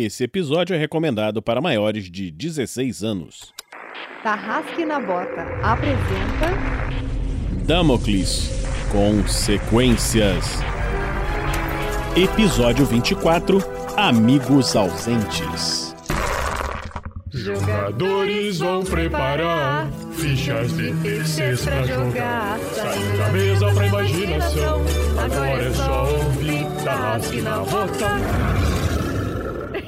Esse episódio é recomendado para maiores de 16 anos. Tarrasque na Bota apresenta Damocles Consequências. Episódio 24 Amigos ausentes. Jogadores vão preparar fichas de terceiros pra jogar. Saindo da mesa pra imaginação. Agora é só ouvir Tarrasque na Bota.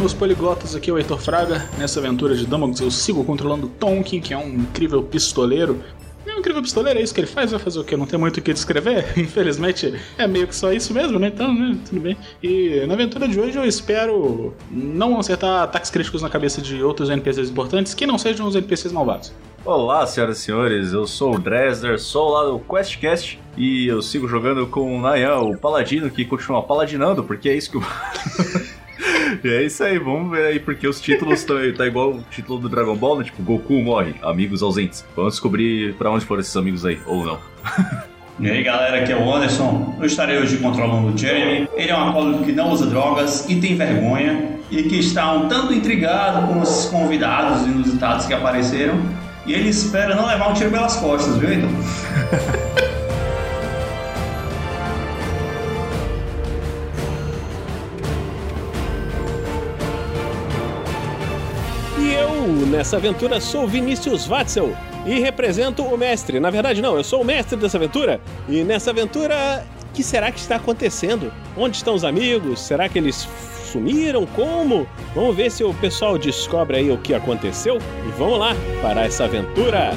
Meus poliglotas, aqui é o Heitor Fraga. Nessa aventura de Damocles eu sigo controlando Tonkin, que é um incrível pistoleiro. É um incrível pistoleiro, é isso que ele faz? Vai fazer o quê? Não tem muito o que descrever? Infelizmente é meio que só isso mesmo, né? Então, né? Tudo bem. E na aventura de hoje eu espero não acertar ataques críticos na cabeça de outros NPCs importantes que não sejam os NPCs malvados. Olá, senhoras e senhores, eu sou o Dresder, sou lá do QuestCast e eu sigo jogando com o Nayan, o paladino que continua paladinando, porque é isso que o. E é isso aí, vamos ver aí, porque os títulos estão tá igual o título do Dragon Ball, né? Tipo, Goku morre, amigos ausentes. Vamos descobrir pra onde foram esses amigos aí, ou não. E aí galera, aqui é o Anderson. Eu estarei hoje controlando o Jeremy. Ele é um alcoólico que não usa drogas e tem vergonha e que está um tanto intrigado com os convidados inusitados que apareceram. E ele espera não levar um tiro pelas costas, viu, então? nessa aventura, sou Vinícius Watzel e represento o mestre. Na verdade, não, eu sou o mestre dessa aventura. E nessa aventura, o que será que está acontecendo? Onde estão os amigos? Será que eles sumiram? Como? Vamos ver se o pessoal descobre aí o que aconteceu. E vamos lá para essa aventura.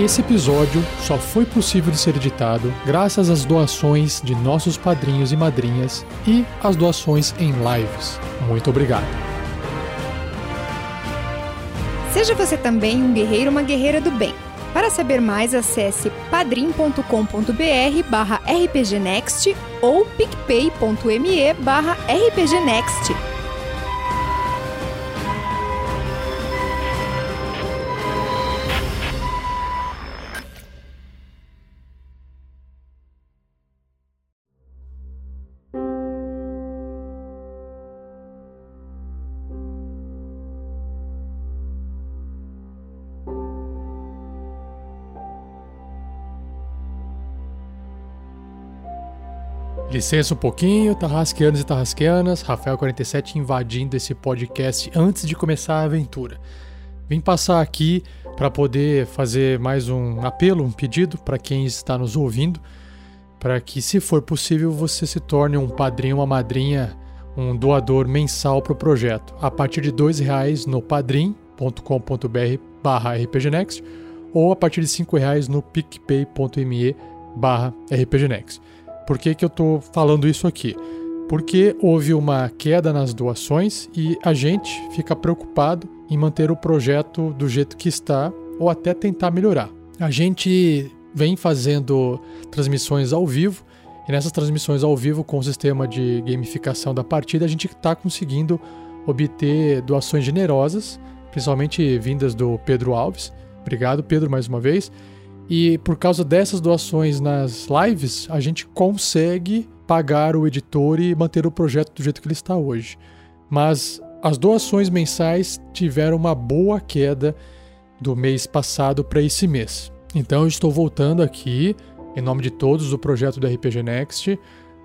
Esse episódio só foi possível de ser editado graças às doações de nossos padrinhos e madrinhas e às doações em lives. Muito obrigado. Seja você também um guerreiro uma guerreira do bem. Para saber mais, acesse padrim.com.br barra rpgnext ou picpay.me barra rpgnext. Licença um pouquinho, tarrasqueanos e tarrasqueanas, Rafael47 invadindo esse podcast antes de começar a aventura. Vim passar aqui para poder fazer mais um apelo, um pedido para quem está nos ouvindo, para que, se for possível, você se torne um padrinho, uma madrinha, um doador mensal para o projeto. A partir de R$ reais no padrim.com.br barra rpgnext ou a partir de R$ reais no picpay.me barra rpgnext. Por que, que eu estou falando isso aqui? Porque houve uma queda nas doações e a gente fica preocupado em manter o projeto do jeito que está ou até tentar melhorar. A gente vem fazendo transmissões ao vivo e nessas transmissões ao vivo com o sistema de gamificação da partida a gente está conseguindo obter doações generosas, principalmente vindas do Pedro Alves. Obrigado, Pedro, mais uma vez. E por causa dessas doações nas lives, a gente consegue pagar o editor e manter o projeto do jeito que ele está hoje. Mas as doações mensais tiveram uma boa queda do mês passado para esse mês. Então eu estou voltando aqui, em nome de todos do projeto do RPG Next,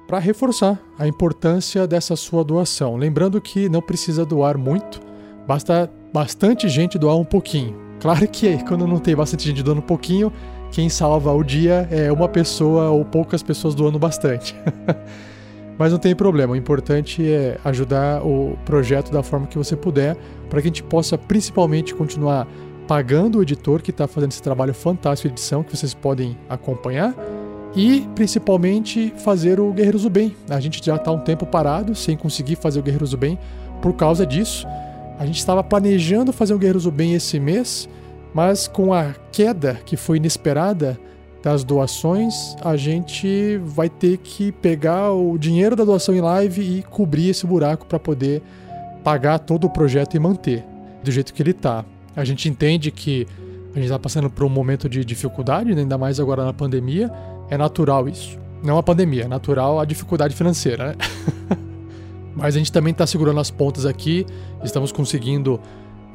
para reforçar a importância dessa sua doação. Lembrando que não precisa doar muito, basta bastante gente doar um pouquinho. Claro que quando não tem bastante gente doando um pouquinho, quem salva o dia é uma pessoa ou poucas pessoas doando bastante. Mas não tem problema, o importante é ajudar o projeto da forma que você puder, para que a gente possa principalmente continuar pagando o editor que está fazendo esse trabalho fantástico de edição que vocês podem acompanhar e principalmente fazer o Guerreiros do Bem. A gente já está um tempo parado sem conseguir fazer o Guerreiros do Bem por causa disso. A gente estava planejando fazer o Guerreiros do Bem esse mês, mas com a queda que foi inesperada das doações, a gente vai ter que pegar o dinheiro da doação em live e cobrir esse buraco para poder pagar todo o projeto e manter do jeito que ele está. A gente entende que a gente está passando por um momento de dificuldade, né? ainda mais agora na pandemia. É natural isso. Não a pandemia, é natural a dificuldade financeira, né? Mas a gente também está segurando as pontas aqui, estamos conseguindo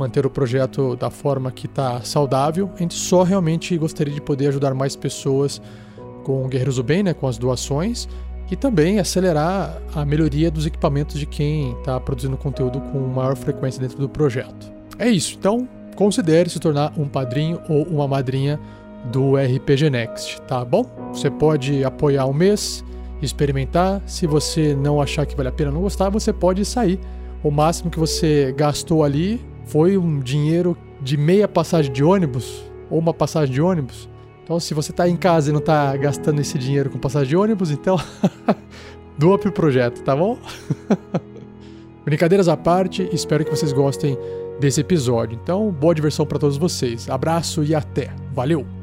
manter o projeto da forma que está saudável. A gente só realmente gostaria de poder ajudar mais pessoas com Guerreiros do Bem, né, com as doações, e também acelerar a melhoria dos equipamentos de quem está produzindo conteúdo com maior frequência dentro do projeto. É isso, então considere se tornar um padrinho ou uma madrinha do RPG Next, tá bom? Você pode apoiar um mês, experimentar. Se você não achar que vale a pena, não gostar, você pode sair. O máximo que você gastou ali foi um dinheiro de meia passagem de ônibus ou uma passagem de ônibus. Então, se você está em casa e não está gastando esse dinheiro com passagem de ônibus, então doa pro projeto, tá bom? Brincadeiras à parte, espero que vocês gostem desse episódio. Então, boa diversão para todos vocês. Abraço e até. Valeu!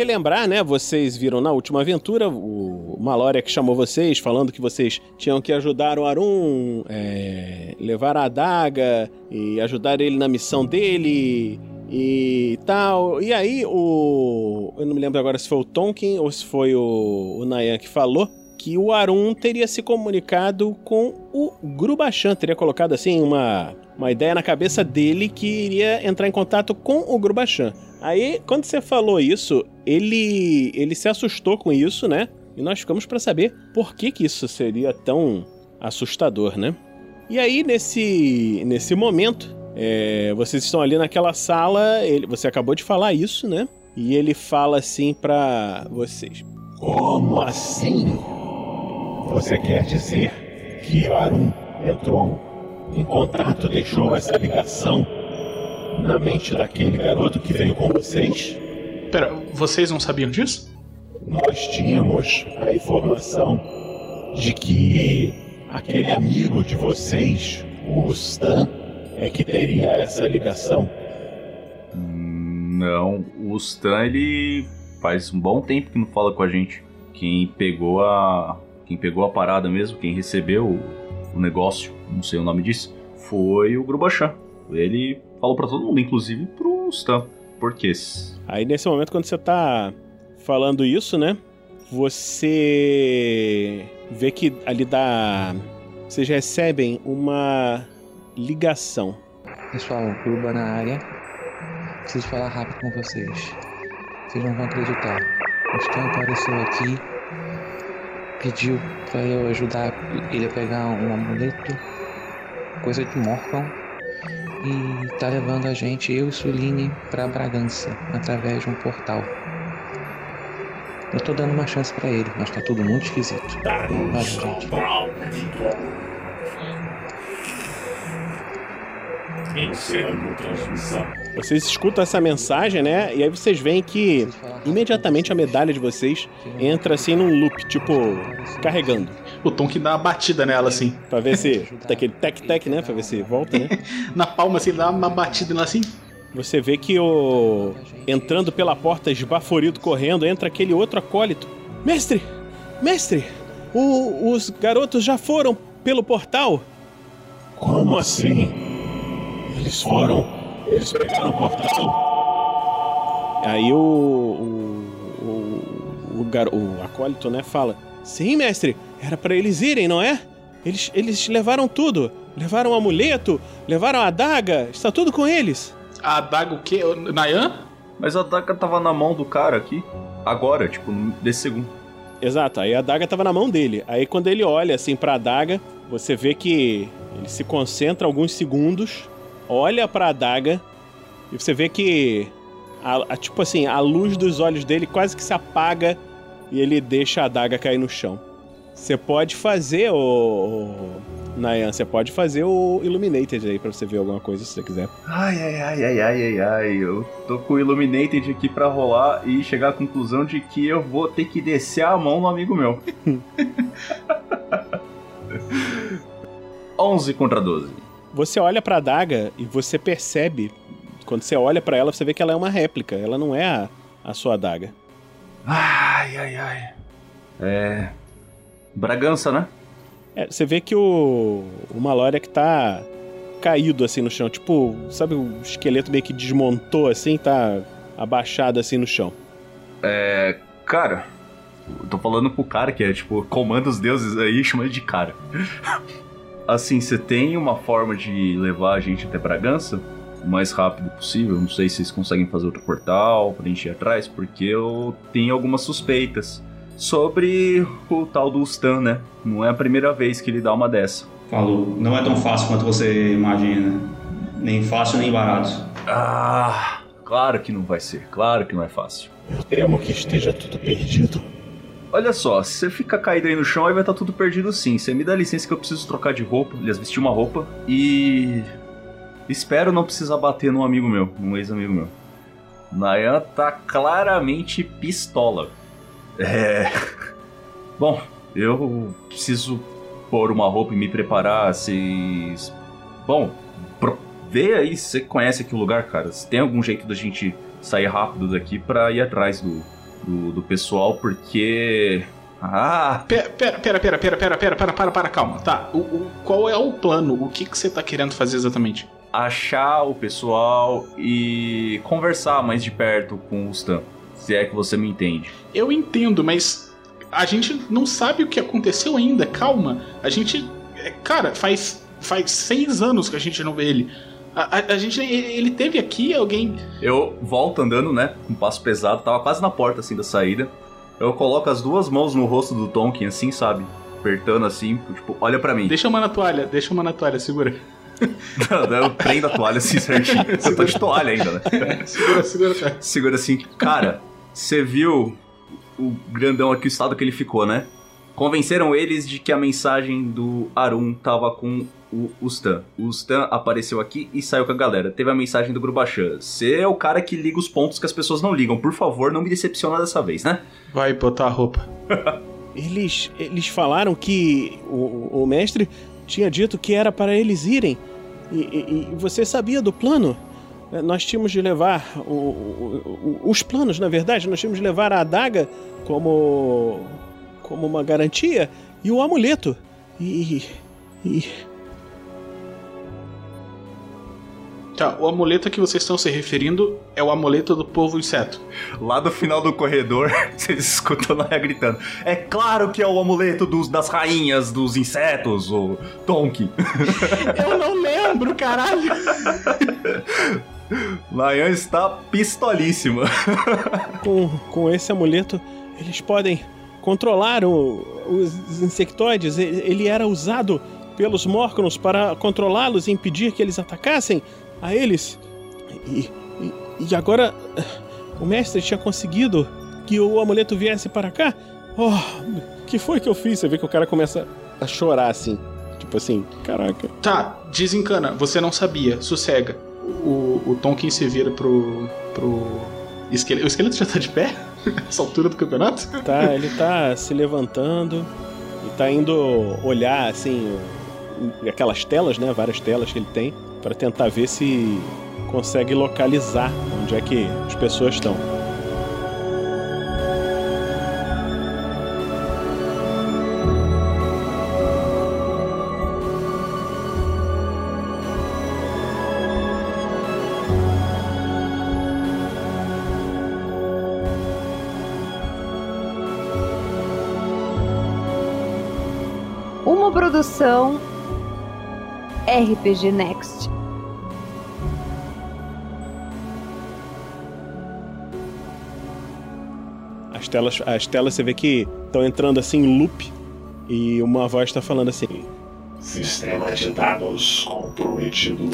Relembrar, né, vocês viram na última aventura o Malória que chamou vocês, falando que vocês tinham que ajudar o Arum, é, levar a adaga e ajudar ele na missão dele e tal. E aí o. Eu não me lembro agora se foi o Tonkin ou se foi o, o Nayan que falou que o Arum teria se comunicado com o Grubachan, teria colocado assim uma, uma ideia na cabeça dele que iria entrar em contato com o Grubachan. Aí, quando você falou isso, ele ele se assustou com isso, né? E nós ficamos para saber por que que isso seria tão assustador, né? E aí, nesse, nesse momento, é, vocês estão ali naquela sala, ele, você acabou de falar isso, né? E ele fala assim para vocês: Como assim? Você quer dizer que Arun entrou em contato, deixou essa ligação na mente daquele garoto que veio com vocês? Pera, vocês não sabiam disso? Nós tínhamos a informação de que aquele amigo de vocês, o Stan, é que teria essa ligação. Não, o Stan ele faz um bom tempo que não fala com a gente. Quem pegou a quem pegou a parada mesmo, quem recebeu o, o negócio, não sei o nome disso, foi o Grubachan. Ele falou para todo mundo, inclusive pro Stan. Por quê? Aí nesse momento, quando você tá falando isso, né? Você vê que ali da. Vocês recebem uma ligação. Pessoal, Gruba na área. Preciso falar rápido com vocês. Vocês não vão acreditar. O Stan apareceu aqui, pediu para eu ajudar ele a pegar um amuleto, coisa de Morcon, e tá levando a gente, eu e Suline, para Bragança, através de um portal. Eu tô dando uma chance para ele, mas tá tudo muito esquisito. Valeu, gente. Encerrando transmissão. Vocês escutam essa mensagem, né? E aí vocês veem que imediatamente a medalha de vocês entra assim num loop, tipo, carregando. O Tom que dá uma batida nela, assim. Pra ver se. Daquele tec-tec, né? Pra ver se volta, né? Na palma, assim, dá uma batida nela assim. Você vê que o. Entrando pela porta, esbaforido, correndo, entra aquele outro acólito. Mestre! Mestre! O- os garotos já foram pelo portal? Como assim? Eles foram. Eles pegaram o portal. Aí o. O. O, o, gar, o acólito, né, fala: Sim, mestre, era para eles irem, não é? Eles, eles levaram tudo. Levaram o amuleto, levaram a adaga, está tudo com eles. A adaga o quê? O Nayan? Mas a adaga tava na mão do cara aqui. Agora, tipo, desse segundo. Exato, aí a adaga tava na mão dele. Aí quando ele olha assim pra adaga, você vê que ele se concentra alguns segundos, olha pra adaga e você vê que a, a- tipo assim, a luz dos olhos dele quase que se apaga e ele deixa a adaga cair no chão. Você pode fazer o, o Nayan, você pode fazer o Illuminated aí pra você ver alguma coisa se você quiser. Ai, ai, ai, ai, ai, ai, ai. Eu tô com o Illuminated aqui pra rolar e chegar à conclusão de que eu vou ter que descer a mão no amigo meu. 11 contra 12. Você olha pra adaga e você percebe, quando você olha pra ela, você vê que ela é uma réplica, ela não é a, a sua adaga. Ai, ai, ai. É. Bragança, né? É, você vê que o, o Maloriak tá caído assim no chão, tipo, sabe o esqueleto meio que desmontou assim, tá abaixado assim no chão. É. Cara, tô falando pro cara que é tipo, comanda os deuses aí, chama ele de cara. Assim, você tem uma forma de levar a gente até Bragança o mais rápido possível? Não sei se vocês conseguem fazer outro portal pra gente ir atrás, porque eu tenho algumas suspeitas sobre o tal do Stan, né? Não é a primeira vez que ele dá uma dessa. Falou, não é tão fácil quanto você imagina. Nem fácil, nem barato. Ah, claro que não vai ser, claro que não é fácil. Eu temo que esteja tudo perdido. Olha só, se você fica caído aí no chão, aí vai estar tudo perdido sim. Você me dá licença que eu preciso trocar de roupa, aliás, vestir uma roupa e. Espero não precisar bater num amigo meu, num ex-amigo meu. Nayan tá claramente pistola. É. Bom, eu preciso pôr uma roupa e me preparar. Vocês. Bom, pro... vê aí se você conhece aqui o lugar, cara. Se tem algum jeito da gente sair rápido daqui pra ir atrás do, do, do pessoal, porque. Ah! Pera, pera, pera, pera, pera, pera, pera, para, para, para, calma. Tá, o, o- qual é o plano? O que, que você tá querendo fazer exatamente? Achar o pessoal e conversar mais de perto com o Stan. Se é que você me entende. Eu entendo, mas a gente não sabe o que aconteceu ainda. Calma. A gente. é, Cara, faz, faz seis anos que a gente não vê ele. A, a- a gente. Ele teve aqui, alguém. Eu volto andando, né? Com um passo pesado, tava quase na porta assim da saída. Eu coloco as duas mãos no rosto do Tonkin, assim, sabe? Apertando assim, tipo, olha pra mim. Deixa uma na toalha, deixa uma na toalha, segura. eu prendo a toalha assim certinho. Eu tô de toalha ainda, né? Segura, segura, cara. Segura assim. Cara, você viu o grandão aqui, o estado que ele ficou, né? Convenceram eles de que a mensagem do Arun tava com o, o Stan. O Stan apareceu aqui e saiu com a galera. Teve a mensagem do Grubachan. Você é o cara que liga os pontos que as pessoas não ligam. Por favor, não me decepciona dessa vez, né? Vai botar a roupa. Eles, eles falaram que o, o mestre tinha dito que era para eles irem. E, e- e você sabia do plano? Nós tínhamos de levar o- o- o- os planos, na verdade, nós tínhamos de levar a adaga como como uma garantia e o amuleto. E, e Tá, o amuleto a que vocês estão se referindo é o amuleto do povo inseto. Lá do final do corredor, vocês escutam lá gritando. É claro que é o amuleto dos, das rainhas dos insetos, o Tonkin. Eu não lembro, caralho. Lion está pistolíssima. com, com esse amuleto eles podem controlar o- os insectoides. E- Ele era usado pelos Morcons para controlá-los e impedir que eles atacassem a eles. E, e- e agora o mestre tinha conseguido que o amuleto viesse para cá. Oh, o que foi que eu fiz? Você vê que o cara começa a chorar assim. Tipo assim, caraca. Tá, desencana, você não sabia, sossega. O, o Tonkin se vira pro. pro. Esqueleto. O esqueleto já tá de pé? Essa altura do campeonato? Tá, ele tá se levantando e tá indo olhar assim aquelas telas, né, várias telas que ele tem para tentar ver se consegue localizar onde é que as pessoas estão. Uma produção RPG Next. As telas, as telas você vê que estão entrando assim em loop e uma voz está falando assim: Sistema de dados comprometido.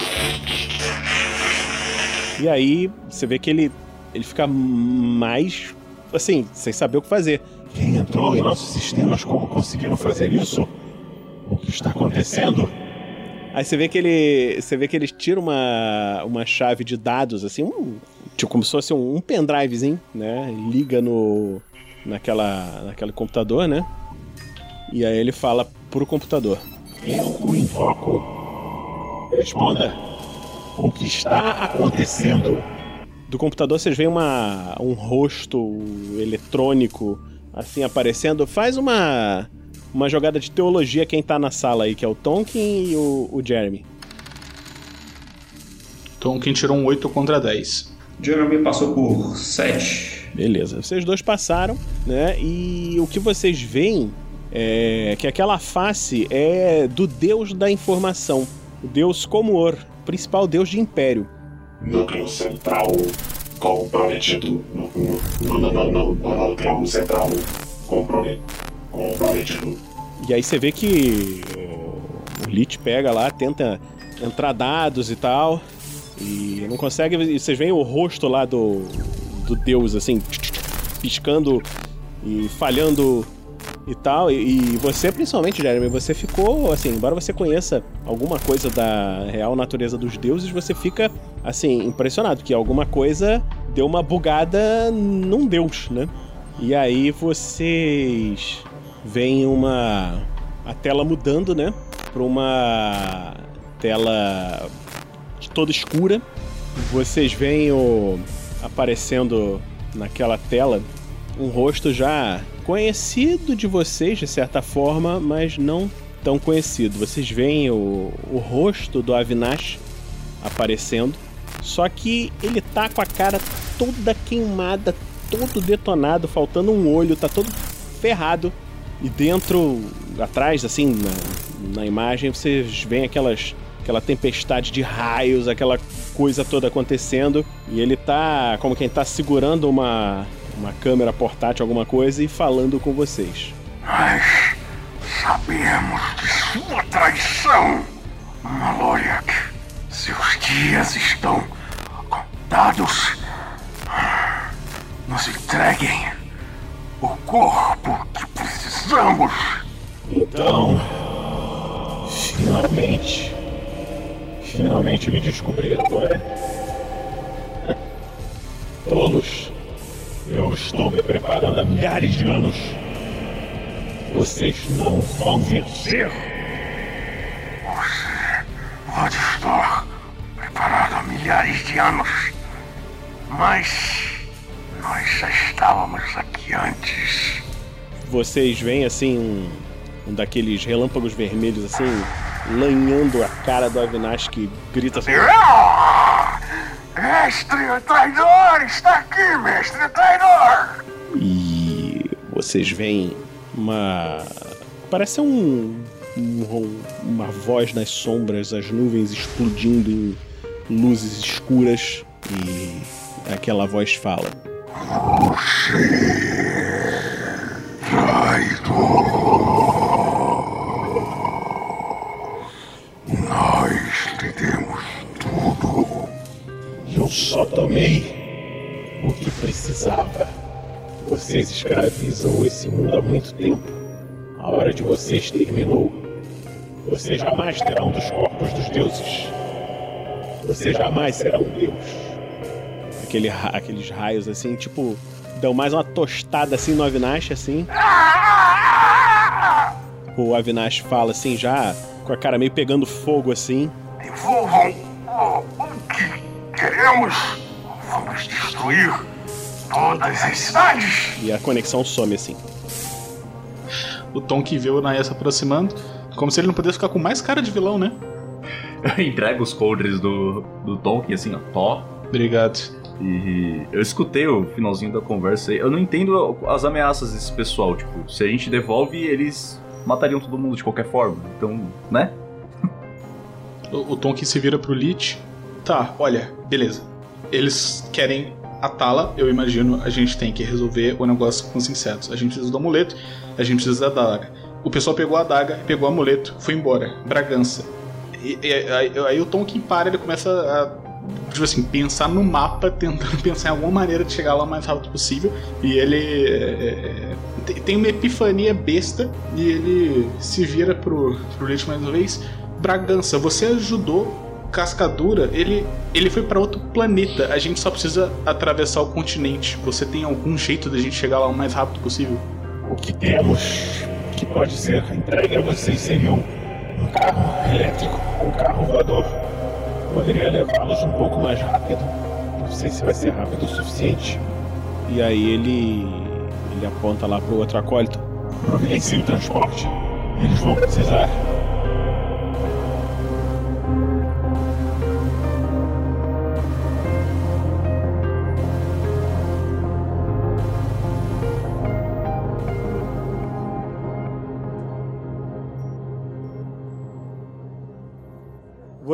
E aí você vê que ele, ele fica mais assim, sem saber o que fazer. Quem entrou em nossos sistemas? Como conseguiram fazer isso? O que está acontecendo? Aí você vê que ele. Você vê que eles tiram uma, uma chave de dados, assim, um, tipo como se fosse um, um pendrivezinho, né? Liga no. naquela. naquele computador, né? E aí ele fala pro computador. Eu o invoco. Responda. O que está acontecendo? Do computador vocês veem uma, um rosto eletrônico assim aparecendo. Faz uma uma jogada de teologia quem tá na sala aí, que é o Tonkin e o, o Jeremy. Tonkin tirou um 8 contra 10. Jeremy passou por 7. Beleza. Vocês dois passaram, né? E o que vocês veem é que aquela face é do deus da informação. O deus Comor, principal deus de império. Núcleo central comprometido. Não, não, não, não. Núcleo central comprometido. E aí você vê que o Lich pega lá, tenta entrar dados e tal, e não consegue. E vocês veem o rosto lá do, do deus, assim, piscando e falhando e tal. E, e você, principalmente, Jeremy, você ficou, assim, embora você conheça alguma coisa da real natureza dos deuses, você fica, assim, impressionado que alguma coisa deu uma bugada num deus, né? E aí vocês vem uma a tela mudando, né, para uma tela toda escura. Vocês veem o aparecendo naquela tela um rosto já conhecido de vocês de certa forma, mas não tão conhecido. Vocês veem o, o rosto do Avinash aparecendo, só que ele tá com a cara toda queimada, todo detonado, faltando um olho, tá todo ferrado. E dentro, atrás, assim, na, na imagem, vocês veem aquelas, aquela tempestade de raios, aquela coisa toda acontecendo. E ele tá como quem tá segurando uma, uma câmera portátil, alguma coisa, e falando com vocês. Mas sabemos de sua traição, Maloriak. Seus dias estão contados. Nos entreguem o corpo que precisamos. Então, finalmente, finalmente me descobriram, não é? Todos, eu estou me preparando há milhares de anos. Vocês não vão vencer. Você pode estar preparado há milhares de anos, mas nós já estávamos aqui antes. Vocês veem assim um, um daqueles relâmpagos vermelhos assim, lanhando a cara do Avinash que grita assim. Mestre traidor! Está aqui, mestre traidor! E vocês veem uma. Parece um, um- uma voz nas sombras, as nuvens explodindo em luzes escuras e aquela voz fala. Nós lhe demos tudo. Eu só tomei o que precisava. Vocês escravizam esse mundo há muito tempo. A hora de vocês terminou. Vocês jamais terão dos corpos dos deuses. Vocês jamais serão um deus. Aquele, aqueles raios assim, tipo, dão mais uma tostada assim no Avinash, assim. O Avinash fala assim, já com a cara meio pegando fogo assim. Devolvam o, que queremos. Vamos destruir todas as cidades. E a conexão some assim. O Tom que vê o Naya se aproximando, como se ele não pudesse ficar com mais cara de vilão, né? Entrega os coldres do, do Tolkien, assim, ó, tó. Obrigado. E eu escutei o finalzinho da conversa aí. Eu não entendo as ameaças desse pessoal. Tipo, se a gente devolve, eles matariam todo mundo de qualquer forma. Então, né? O, o Tonkin se vira pro Lich. Tá, olha, beleza. Eles querem a Tala, eu imagino, a gente tem que resolver o negócio com os insetos. A gente precisa do amuleto, a gente precisa da daga. O pessoal pegou a daga, pegou o amuleto, foi embora. Bragança. E, e, aí, aí o Tonkin para, ele começa a tipo assim, pensar no mapa, tentando pensar em alguma maneira de chegar lá o mais rápido possível. E ele é, é tem uma epifania besta e ele se vira pro, pro Lich mais uma vez. Bragança, você ajudou Cascadura, ele, ele foi para outro planeta. A gente só precisa atravessar o continente. Você tem algum jeito da gente chegar lá o mais rápido possível? O que temos que pode ser entregue a vocês seria um, um carro elétrico, um carro voador. Poderia levá-los um pouco mais rápido. Não sei se vai ser rápido o suficiente. E aí ele. ele aponta lá pro outro acólito. Providencie o transporte. Eles vão precisar.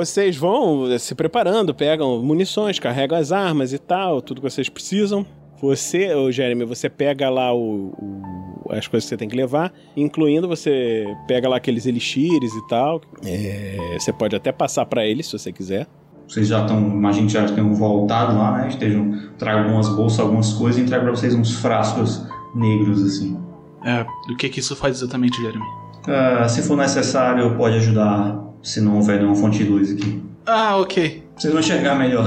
Vocês vão eh, se preparando, pegam munições, carregam as armas e tal, tudo que vocês precisam. Você, ô Jeremy, você pega lá o, o, as coisas que você tem que levar, incluindo você pega lá aqueles elixires e tal. É, você pode até passar para eles se você quiser. Vocês já estão, imagino que já tenham voltado lá, né? Estejam, trago algumas bolsas, algumas coisas e entrego para vocês uns frascos negros assim. É, o que que isso faz exatamente, Jeremy? Uh, se for necessário, pode ajudar se não houver nenhuma fonte de luz aqui. Ah, ok. Vocês vão enxergar melhor.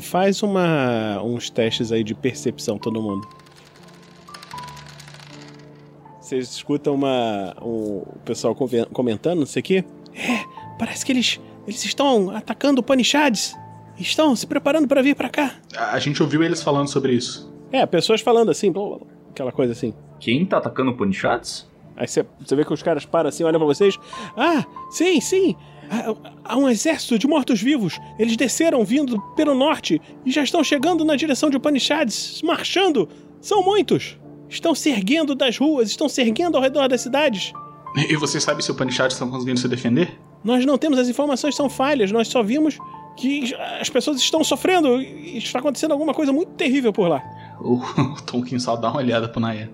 Faz uma, uns testes aí de percepção, todo mundo. Vocês escutam uma, um, o pessoal comentando, não sei o quê. É, parece que eles, eles estão atacando o Panichades. Estão se preparando para vir para cá. A gente ouviu eles falando sobre isso. É, pessoas falando assim, aquela coisa assim. Quem tá atacando o Panichades? Aí você vê que os caras param assim, olham pra vocês. Ah, sim, sim. Há um exército de mortos-vivos. Eles desceram vindo pelo norte e já estão chegando na direção de Upanishads, marchando. São muitos. Estão se erguendo das ruas, estão se erguendo ao redor das cidades. E você sabe se Upanishads estão conseguindo se defender? Nós não temos, as informações são falhas. Nós só vimos que as pessoas estão sofrendo e está acontecendo alguma coisa muito terrível por lá. O, o Tonkin só dá uma olhada pro Naya.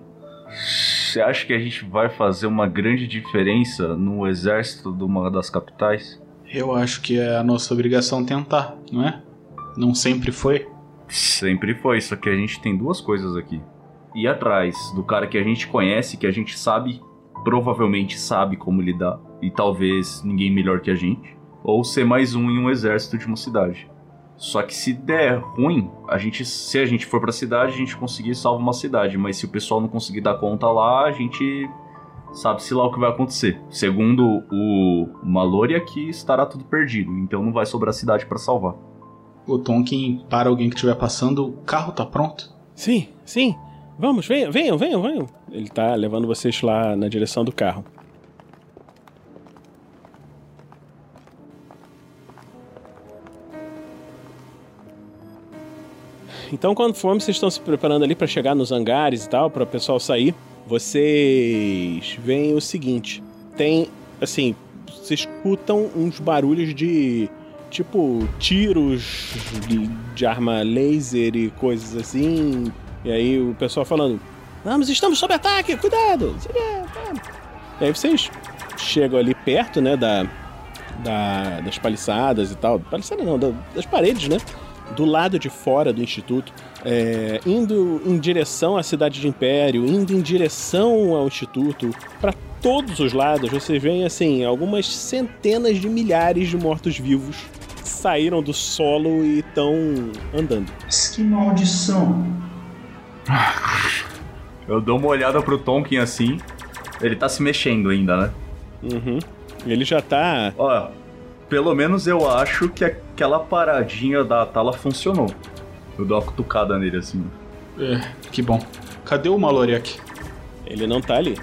Você acha que a gente vai fazer uma grande diferença no exército de uma das capitais? Eu acho que é a nossa obrigação tentar, não é? Não sempre foi? Sempre foi, só que a gente tem duas coisas aqui. Ir atrás do cara que a gente conhece, que a gente sabe, provavelmente sabe como lidar, e talvez ninguém melhor que a gente, ou ser mais um em um exército de uma cidade. Só que se der ruim, a gente, se a gente for pra cidade, a gente conseguir salvar uma cidade. Mas se o pessoal não conseguir dar conta lá, a gente sabe-se lá o que vai acontecer. Segundo o Malori, aqui estará tudo perdido. Então não vai sobrar cidade para salvar. O Tonkin para alguém que estiver passando, o carro tá pronto? Sim, sim. Vamos, venham, venham, venham, venham. Ele tá levando vocês lá na direção do carro. Então, for, vocês estão se preparando ali para chegar nos hangares e tal, para o pessoal sair. Vocês veem o seguinte: tem, assim, vocês escutam uns barulhos de tipo tiros de, de arma laser e coisas assim. E aí o pessoal falando: Vamos, estamos sob ataque, cuidado! E aí vocês chegam ali perto, né, da, da das paliçadas e tal. Paliçadas não, da, das paredes, né? Do lado de fora do instituto, é, indo em direção à cidade de Império, indo em direção ao instituto, para todos os lados você vê assim algumas centenas de milhares de mortos-vivos saíram do solo e estão andando. Que maldição! Eu dou uma olhada pro Tonkin assim. Ele tá se mexendo ainda, né? Uhum. Ele já tá. Ó, pelo menos eu acho que aquela paradinha da tala funcionou. Eu dou uma cutucada nele assim. É, que bom. Cadê o Maloriak? Ele não tá ali.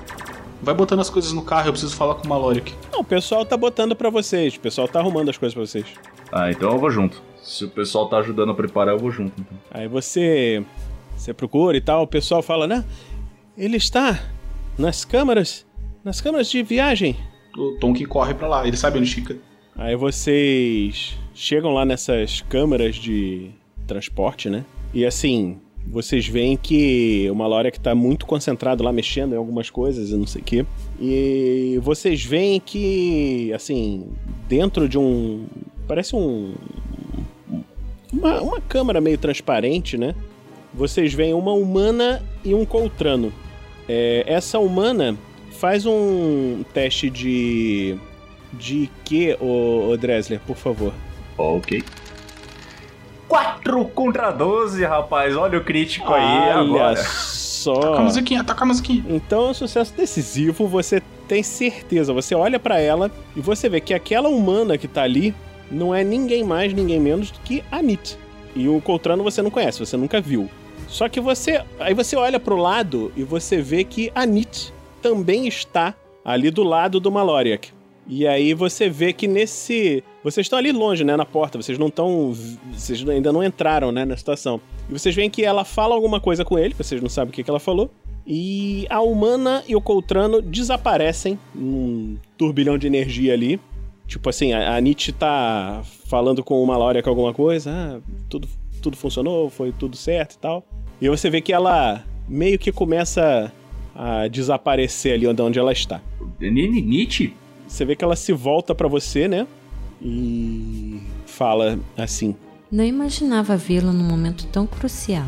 Vai botando as coisas no carro, eu preciso falar com o Maloriak. Não, o pessoal tá botando para vocês. O pessoal tá arrumando as coisas para vocês. Ah, então eu vou junto. Se o pessoal tá ajudando a preparar, eu vou junto. Então. Aí você. Você procura e tal, o pessoal fala, né? Ele está nas câmaras nas câmaras de viagem. O Tonkin corre pra lá, ele sabe onde fica. Aí vocês chegam lá nessas câmaras de transporte, né? E assim, vocês veem que uma Lória que tá muito concentrado lá mexendo em algumas coisas e não sei o quê. E vocês veem que, assim, dentro de um. Parece um. Uma, uma meio transparente, né? Vocês veem uma humana e um coltrano. É, essa humana faz um teste de. De que, ô, ô Dressler, por favor? Ok. 4 contra 12, rapaz. Olha o crítico aí Olha agora. só. Toca a musiquinha, toca a musiquinha. Então é um sucesso decisivo, você tem certeza. Você olha pra ela e você vê que aquela humana que tá ali não é ninguém mais, ninguém menos do que a Nit. E o Coltrano você não conhece, você nunca viu. Só que você. Aí você olha pro lado e você vê que a Nit também está ali do lado do Maloriak. E aí você vê que nesse. Vocês estão ali longe, né, na porta, vocês não estão. Vocês ainda não entraram, né, na situação. E vocês veem que ela fala alguma coisa com ele, vocês não sabem o que, que ela falou. E a humana e o Coltrano desaparecem num turbilhão de energia ali. Tipo assim, a, a Nietzsche tá falando com o Maloriak alguma coisa, ah, tudo, tudo funcionou, foi tudo certo e tal. E você vê que ela meio que começa a desaparecer ali onde ela está. Nietzsche? Você vê que ela se volta pra você, né? E fala assim: Não imaginava vê-la num momento tão crucial.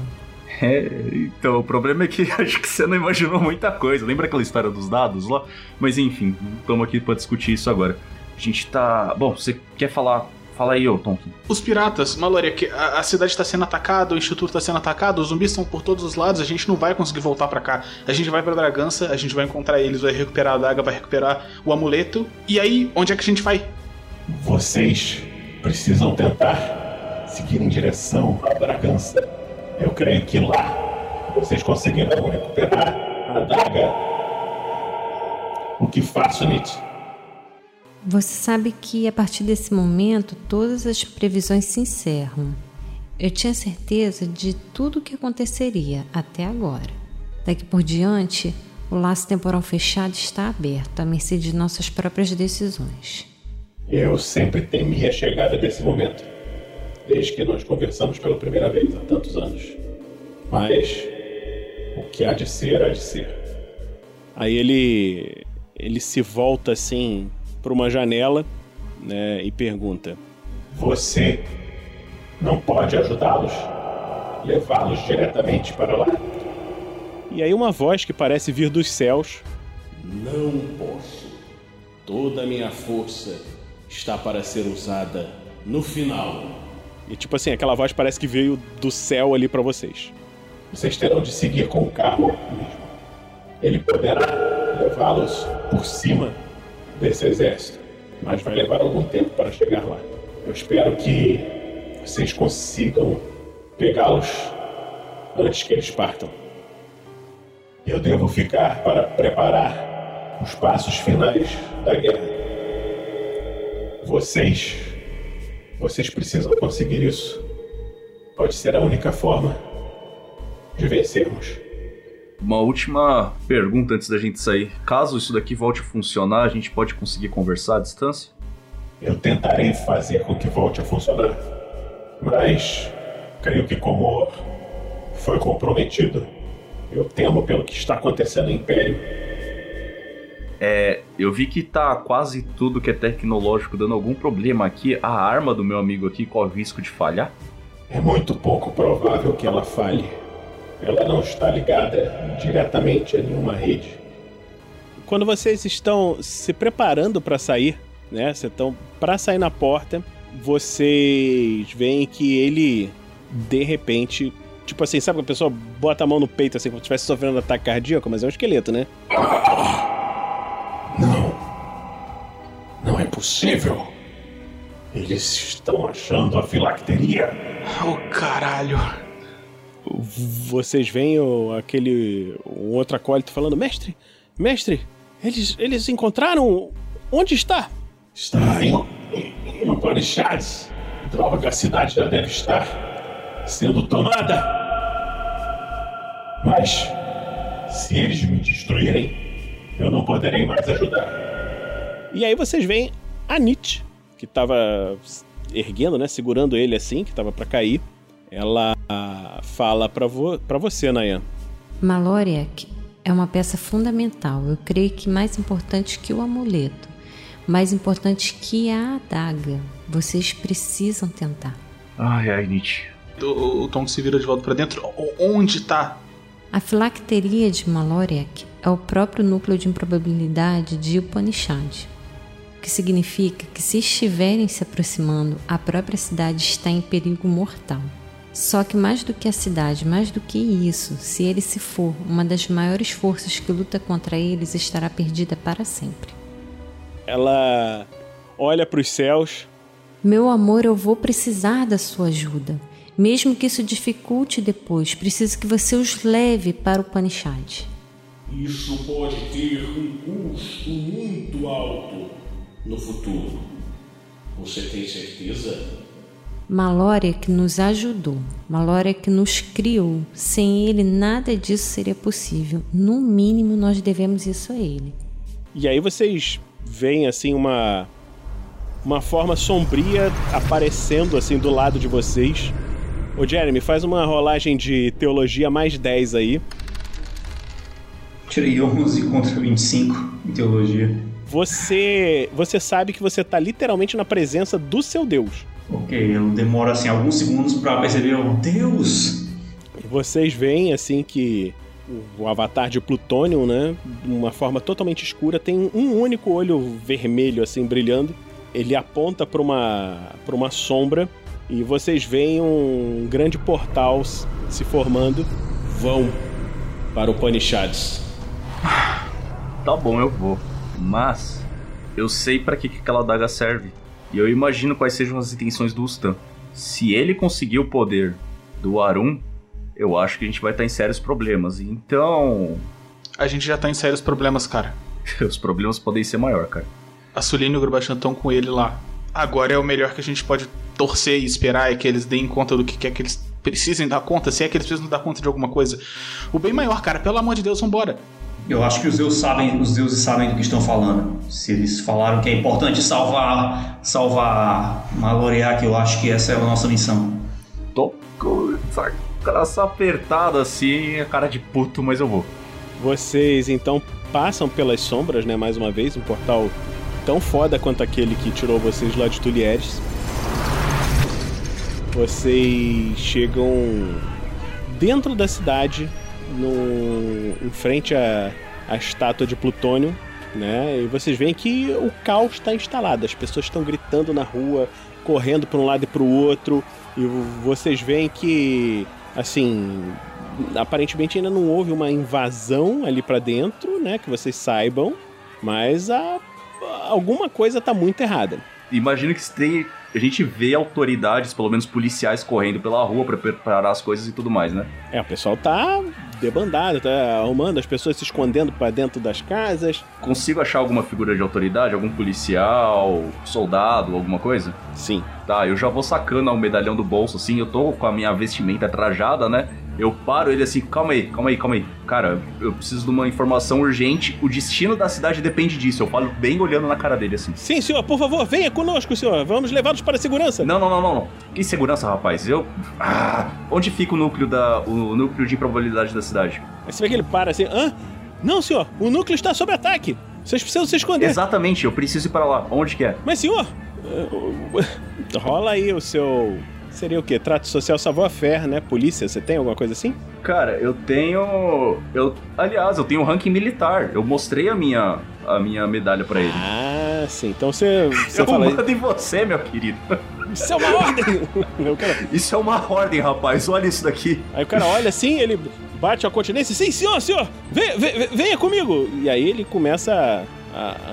É, então, o problema é que acho que você não imaginou muita coisa. Lembra aquela história dos dados lá? Mas enfim, estamos aqui para discutir isso agora. A gente tá. Bom, você quer falar. Fala aí, ô Tonkin. Os piratas, Maloria, que a, a cidade está sendo atacada, o instituto está sendo atacado, os zumbis estão por todos os lados, a gente não vai conseguir voltar para cá. A gente vai pra Bragança, a gente vai encontrar eles, vai recuperar a adaga, vai recuperar o amuleto. E aí, onde é que a gente vai? Vocês precisam tentar seguir em direção à Bragança. Eu creio que lá vocês conseguirão recuperar a adaga. O que faço, Nietzsche? Você sabe que a partir desse momento todas as previsões se encerram. Eu tinha certeza de tudo o que aconteceria até agora. Daqui por diante, o laço temporal fechado está aberto à mercê de nossas próprias decisões. Eu sempre temi a chegada desse momento, desde que nós conversamos pela primeira vez há tantos anos. Mas o que há de ser, há de ser. Aí ele ele se volta assim para uma janela, né, e pergunta: Você não pode ajudá-los, levá-los diretamente para lá. E aí uma voz que parece vir dos céus Não posso. Toda a minha força está para ser usada no final. e tipo assim, aquela voz parece que veio do céu ali para vocês. Vocês terão de seguir com o carro mesmo. Ele poderá levá-los por cima desse exército, mas vai levar algum tempo para chegar lá. Eu espero que vocês consigam pegá-los antes que eles partam. Eu devo ficar para preparar os passos finais da guerra. Vocês. Vocês precisam conseguir isso. Pode ser a única forma de vencermos. Uma última pergunta antes da gente sair. Caso isso daqui volte a funcionar, a gente pode conseguir conversar à distância? Eu tentarei fazer com que volte a funcionar. Mas creio que como foi comprometido, eu temo pelo que está acontecendo no Império. É, eu vi que tá quase tudo que é tecnológico dando algum problema aqui. A arma do meu amigo aqui corre o risco de falhar? É muito pouco provável que ela falhe. Ela não está ligada diretamente a nenhuma rede. Quando vocês estão se preparando para sair, né? Vocês estão para sair na porta, vocês veem que ele de repente, tipo assim, sabe que a pessoa bota a mão no peito assim como se estivesse sofrendo um ataque cardíaco, mas é um esqueleto, né? Não. Não é possível. Eles estão achando a filacteria. Oh, caralho. Vocês veem aquele um outro acólito falando: "Mestre, mestre, eles eles encontraram onde está?" Está em, em, Upanishads. Droga, a cidade já deve estar sendo tomada. Mas, se eles me destruírem, eu não poderei mais ajudar. E aí vocês veem a Nietzsche, que tava erguendo, né? Segurando ele assim, que tava para cair. Ela fala para vo pra você, Nayan. Maloriak é uma peça fundamental. Eu creio que mais importante que o amuleto, mais importante que a adaga. Vocês precisam tentar. Ai, ai, Nietzsche. O, o Tom se vira de volta para dentro. Onde tá? A filacteria de Maloriak é o próprio núcleo de improbabilidade de Upanishad, o que significa que se estiverem se aproximando, a própria cidade está em perigo mortal. Só que mais do que a cidade, mais do que isso, se ele se for, uma das maiores forças que luta contra eles estará perdida para sempre. Ela olha para os céus. Meu amor, eu vou precisar da sua ajuda. Mesmo que isso dificulte depois, preciso que você os leve para o Panishad. Isso pode ter um custo muito alto no futuro. Você tem certeza? Malória que nos ajudou, Malória que nos criou. Sem ele, nada disso seria possível. No mínimo, nós devemos isso a ele. E aí vocês veem assim uma uma forma sombria aparecendo assim do lado de vocês. Ô Jeremy, faz uma rolagem de teologia mais 10 aí. Tirei 11 contra 25 em teologia. Você, você sabe que você tá literalmente na presença do seu Deus. Ok, eu demoro assim alguns segundos para perceber, oh, Deus! E vocês veem assim que o avatar de Plutônio, né, de uma forma totalmente escura, tem um único olho vermelho assim brilhando. Ele aponta para uma para uma sombra e vocês veem um grande portal se formando. Vão para o Panichads. Tá bom, eu vou. Mas eu sei para que, que aquela adaga serve. E eu imagino quais sejam as intenções do Ustan. Se ele conseguir o poder do Arun, eu acho que a gente vai estar em sérios problemas. Então. A gente já tá em sérios problemas, cara. Os problemas podem ser maior, cara. A Suline e o Grubachan estão com ele lá. Agora é o melhor que a gente pode torcer e esperar é que eles deem conta do que quer que eles precisem dar conta, se é que eles precisam dar conta de alguma coisa. O bem maior, cara, pelo amor de Deus, vambora. Eu acho que os deuses sabem, os deuses sabem do que estão falando. Se eles falaram que é importante salvar, salvar Maloriak, eu acho que essa é a nossa missão. Tô com essa apertada assim, a cara de puto, mas eu vou. Vocês então passam pelas sombras, né, mais uma vez, um portal tão foda quanto aquele que tirou vocês lá de Tulieres. Vocês chegam dentro da cidade, no, em frente à, à estátua de Plutônio, né? E vocês veem que o caos está instalado. As pessoas estão gritando na rua, correndo para um lado e para o outro. E vocês veem que, assim, aparentemente ainda não houve uma invasão ali para dentro, né? Que vocês saibam. Mas a, alguma coisa está muito errada. Imagino que se tem a gente vê autoridades, pelo menos policiais, correndo pela rua para preparar as coisas e tudo mais, né? É, o pessoal tá debandado, tá arrumando as pessoas se escondendo para dentro das casas. Consigo achar alguma figura de autoridade, algum policial, soldado, alguma coisa? Sim. Tá, eu já vou sacando o medalhão do bolso, assim, eu tô com a minha vestimenta trajada, né? Eu paro ele assim, calma aí, calma aí, calma aí. Cara, eu preciso de uma informação urgente. O destino da cidade depende disso. Eu falo bem olhando na cara dele assim. Sim, senhor, por favor, venha conosco, senhor. Vamos levá-los para a segurança. Não, não, não, não, não. Que segurança, rapaz? Eu. Ah, onde fica o núcleo da. o núcleo de improbabilidade da cidade? Aí você vê que ele para assim. Hã? Não, senhor, o núcleo está sob ataque. Vocês precisam se esconder. Exatamente, eu preciso ir para lá. Onde que é? Mas, senhor, rola aí o seu Seria o quê? Trato social savoir-faire, né? Polícia, você tem alguma coisa assim? Cara, eu tenho. Eu, aliás, eu tenho um ranking militar. Eu mostrei a minha, a minha medalha para ele. Ah, sim. Então você. você eu fala... mando em você, meu querido. Isso é uma ordem! Isso é uma ordem, rapaz. Olha isso daqui. Aí o cara olha assim, ele bate a continência. Sim, senhor, senhor! Venha, venha, venha comigo! E aí ele começa a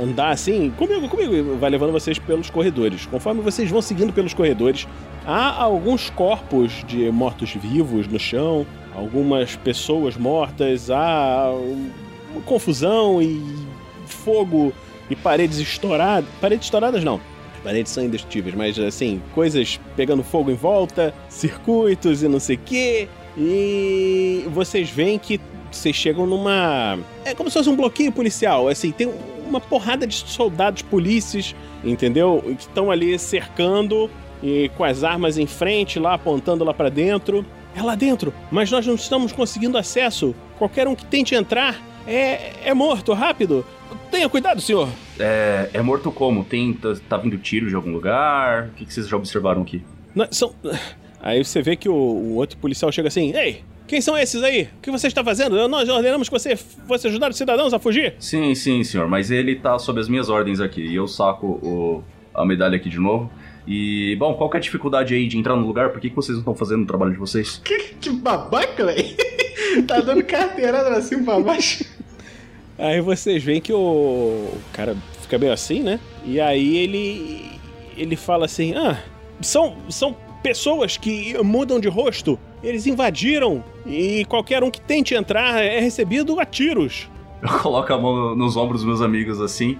andar assim, comigo, comigo, vai levando vocês pelos corredores. Conforme vocês vão seguindo pelos corredores, há alguns corpos de mortos-vivos no chão, algumas pessoas mortas, há uma confusão e fogo e paredes estouradas. Paredes estouradas não. Paredes são indestrutíveis, mas assim, coisas pegando fogo em volta, circuitos e não sei o quê. E vocês veem que vocês chegam numa. É como se fosse um bloqueio policial. Assim, tem uma porrada de soldados, polícias, entendeu? Que estão ali cercando e com as armas em frente, lá apontando lá para dentro. É lá dentro, mas nós não estamos conseguindo acesso. Qualquer um que tente entrar é, é morto, rápido. Tenha cuidado, senhor. É, é morto como? Tem, tá, tá vindo tiro de algum lugar? O que, que vocês já observaram aqui? Não, são... Aí você vê que o, o, outro policial chega assim: Ei, quem são esses aí? O que você está fazendo? Nós ordenamos que você fosse ajudar os cidadãos a fugir. Sim, sim, senhor, mas ele tá sob as minhas ordens aqui. E eu saco o, a medalha aqui de novo. E, bom, qual que é a dificuldade aí de entrar no lugar? Por que, que vocês não estão fazendo o trabalho de vocês? Que, que babaca, velho! tá dando carteirada pra cima pra baixo. Aí vocês veem que o... o cara fica meio assim, né? E aí ele. Ele fala assim: Ah, são, são pessoas que mudam de rosto. Eles invadiram e qualquer um que tente entrar é recebido a tiros. Eu coloco a mão nos ombros dos meus amigos assim.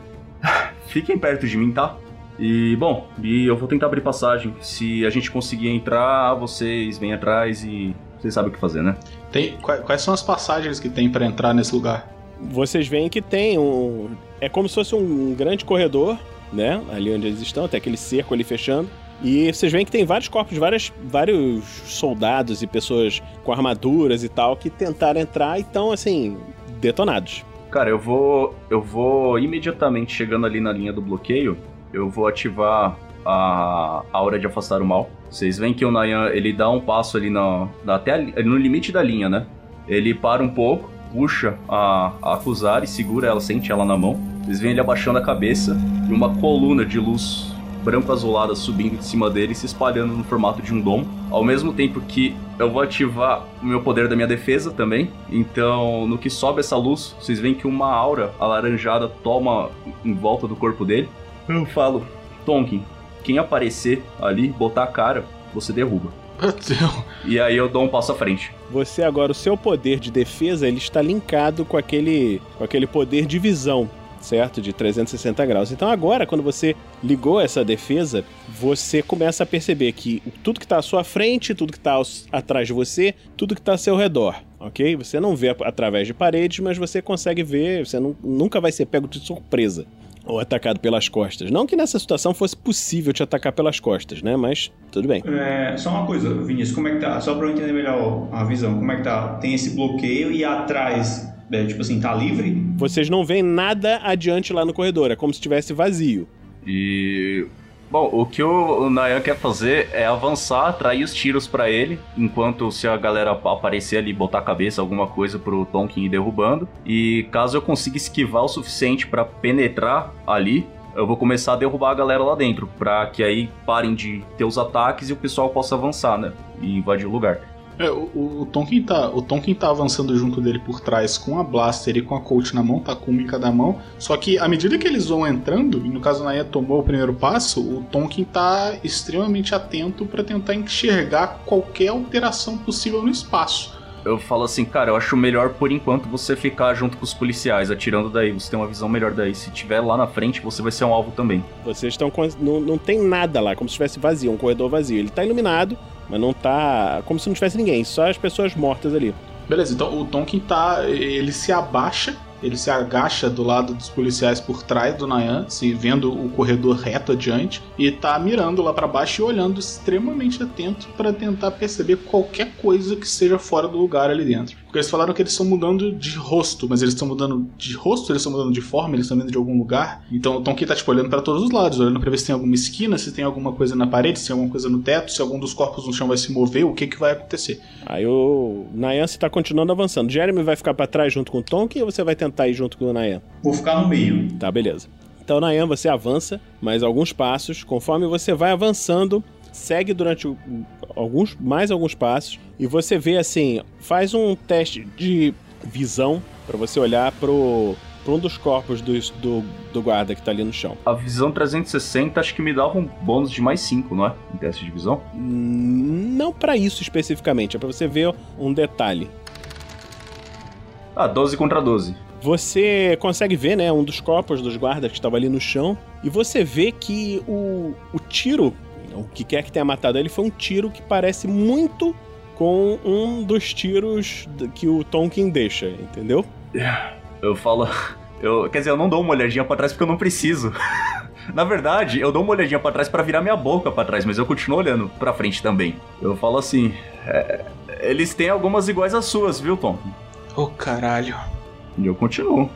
Fiquem perto de mim, tá? E bom, e eu vou tentar abrir passagem. Se a gente conseguir entrar, vocês vêm atrás e vocês sabem o que fazer, né? Tem, quais são as passagens que tem para entrar nesse lugar? Vocês veem que tem um. É como se fosse um grande corredor, né? Ali onde eles estão, tem aquele cerco ali fechando. E vocês veem que tem vários corpos, várias, vários soldados e pessoas com armaduras e tal que tentaram entrar e estão, assim, detonados. Cara, eu vou. Eu vou imediatamente chegando ali na linha do bloqueio, eu vou ativar a, a hora de afastar o mal. Vocês veem que o Nayan ele dá um passo ali no, até no limite da linha, né? Ele para um pouco, puxa a, a acusar e segura ela, sente ela na mão. Vocês veem ele abaixando a cabeça e uma coluna de luz branco-azulada subindo de cima dele e se espalhando no formato de um dom. Ao mesmo tempo que eu vou ativar o meu poder da minha defesa também. Então, no que sobe essa luz, vocês veem que uma aura alaranjada toma em volta do corpo dele. Eu falo, Tonkin, quem aparecer ali, botar a cara, você derruba. Meu Deus. E aí eu dou um passo à frente. Você agora, o seu poder de defesa, ele está linkado com aquele, com aquele poder de visão certo? De 360 graus. Então agora, quando você ligou essa defesa, você começa a perceber que tudo que está à sua frente, tudo que está atrás de você, tudo que está ao seu redor, ok? Você não vê através de paredes, mas você consegue ver, você não, nunca vai ser pego de surpresa ou atacado pelas costas. Não que nessa situação fosse possível te atacar pelas costas, né? Mas tudo bem. É, só uma coisa, Vinícius, como é que tá? Só para eu entender melhor a visão, como é que tá? Tem esse bloqueio e atrás é, tipo assim, tá livre? Vocês não veem nada adiante lá no corredor, é como se estivesse vazio. E. Bom, o que o Nayan quer fazer é avançar, atrair os tiros para ele, enquanto se a galera aparecer ali, botar a cabeça, alguma coisa pro Tonkin ir derrubando. E caso eu consiga esquivar o suficiente para penetrar ali, eu vou começar a derrubar a galera lá dentro, pra que aí parem de ter os ataques e o pessoal possa avançar, né? E invadir o lugar. É, o, o, Tonkin tá, o Tonkin tá avançando junto dele por trás com a Blaster e com a Colt na mão, tá com uma em cada mão. Só que à medida que eles vão entrando, e no caso a Naya tomou o primeiro passo, o Tonkin tá extremamente atento para tentar enxergar qualquer alteração possível no espaço. Eu falo assim, cara, eu acho melhor por enquanto você ficar junto com os policiais, atirando daí. Você tem uma visão melhor daí. Se tiver lá na frente, você vai ser um alvo também. Vocês estão. Com... Não, não tem nada lá, como se estivesse vazio, um corredor vazio. Ele tá iluminado, mas não tá como se não tivesse ninguém, só as pessoas mortas ali. Beleza, então o Tonkin tá. Ele se abaixa ele se agacha do lado dos policiais por trás do Nayan, se vendo o corredor reto adiante, e tá mirando lá para baixo e olhando extremamente atento para tentar perceber qualquer coisa que seja fora do lugar ali dentro. Porque eles falaram que eles estão mudando de rosto, mas eles estão mudando de rosto, eles estão mudando de forma, eles estão vindo de algum lugar. Então o Tom tá tipo olhando para todos os lados, olhando para ver se tem alguma esquina, se tem alguma coisa na parede, se tem alguma coisa no teto, se algum dos corpos no chão vai se mover, o que que vai acontecer. Aí o Nayan está continuando avançando. Jeremy vai ficar para trás junto com o Tonkin ou você vai tentar ir junto com o Nayan? Vou ficar no meio. Tá, beleza. Então, Nayan, você avança mais alguns passos. Conforme você vai avançando, segue durante alguns mais alguns passos e você vê assim, faz um teste de visão para você olhar pro para um dos corpos do, do, do, guarda que tá ali no chão. A visão 360 acho que me dava um bônus de mais 5, não é? Em teste de visão? Não para isso especificamente, é para você ver um detalhe. Ah, 12 contra 12. Você consegue ver, né, um dos corpos dos guardas que estava ali no chão, e você vê que o, o tiro, o que quer que tenha matado ele, foi um tiro que parece muito com um dos tiros que o Tonkin deixa, entendeu? Eu falo. Eu, quer dizer, eu não dou uma olhadinha pra trás porque eu não preciso. Na verdade, eu dou uma olhadinha pra trás pra virar minha boca pra trás, mas eu continuo olhando pra frente também. Eu falo assim: é, eles têm algumas iguais às suas, viu, Tom? Ô caralho. E eu continuo.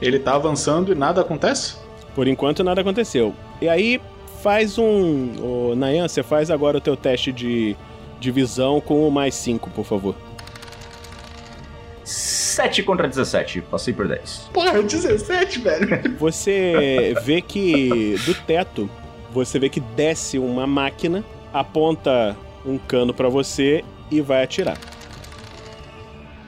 Ele tá avançando e nada acontece? Por enquanto nada aconteceu. E aí faz um. Ô, Nayan, você faz agora o teu teste de, de visão com o mais 5, por favor. 7 contra 17, passei por 10. Porra, 17, velho. Você vê que do teto, você vê que desce uma máquina, aponta um cano pra você e vai atirar.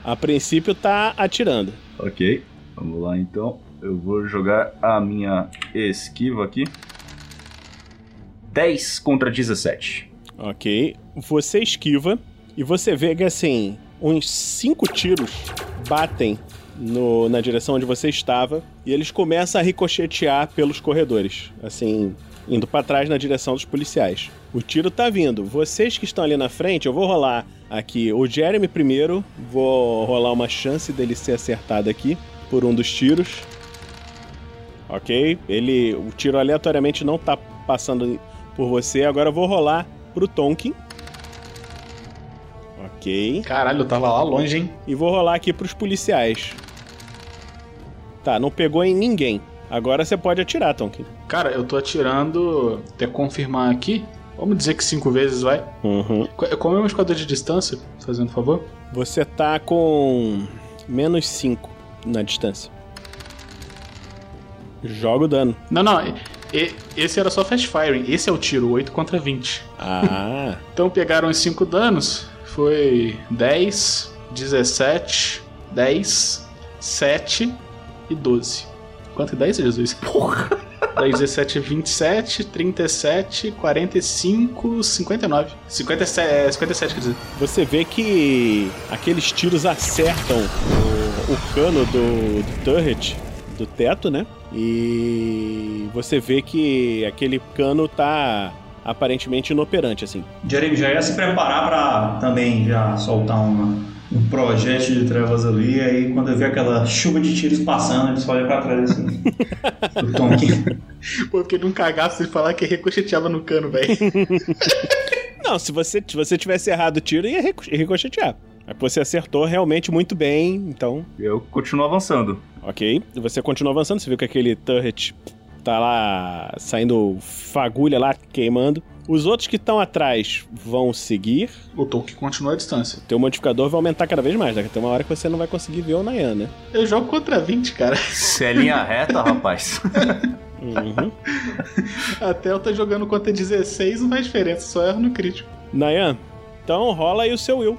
A princípio tá atirando. Ok, vamos lá então. Eu vou jogar a minha esquiva aqui. 10 contra 17. Ok. Você esquiva e você vê que assim, uns cinco tiros batem no- na direção onde você estava e eles começam a ricochetear pelos corredores, assim, indo pra trás na direção dos policiais. O tiro tá vindo. Vocês que estão ali na frente, eu vou rolar aqui o Jeremy primeiro, vou rolar uma chance dele ser acertado aqui por um dos tiros. Ok? Ele, o tiro aleatoriamente não tá passando por você. Agora eu vou rolar pro Tonkin. Ok. Caralho, eu tava lá longe, hein? E vou rolar aqui pros policiais. Tá, não pegou em ninguém. Agora você pode atirar, Tonkin. Cara, eu tô atirando. Até confirmar aqui. Vamos dizer que cinco vezes vai. Uhum. Qual é o esquadrão de distância? Fazendo favor? Você tá com menos 5 na distância. Joga o dano. Não, não. E- esse era só fast firing. Esse é o tiro, 8 contra 20. Ah. Então pegaram os 5 danos. Foi 10, 17, 10, 7 e 12. Quanto é 10, Jesus? Porra! 10, 17, 27, 37, 45, 59. 57, é, 57, quer dizer. Você vê que aqueles tiros acertam o, o cano do, do turret, do teto, né? E você vê que aquele cano tá aparentemente inoperante, assim. Jeremy já ia se preparar pra também já soltar uma, um projétil de trevas ali, aí quando eu ver aquela chuva de tiros passando, ele só olha pra trás assim. o Tonkin. Pô, eu fiquei num cagaço de falar que ricocheteava no cano, velho. Não, se você, se você tivesse errado o tiro, ia rico- ricochetear. Mas você acertou realmente muito bem, então. Eu continuo avançando. Ok. Você continua avançando, você viu que aquele turret tá lá saindo fagulha lá, queimando. Os outros que estão atrás vão seguir. O Tolkien continua à distância. Teu modificador vai aumentar cada vez mais, né? Tem uma hora que você não vai conseguir ver o Nayan, né? Eu jogo contra 20, cara. Se é linha reta, rapaz. Uhum. Até eu tô jogando contra 16, não faz diferença, só erro no crítico. Nayan, então rola aí o seu Will.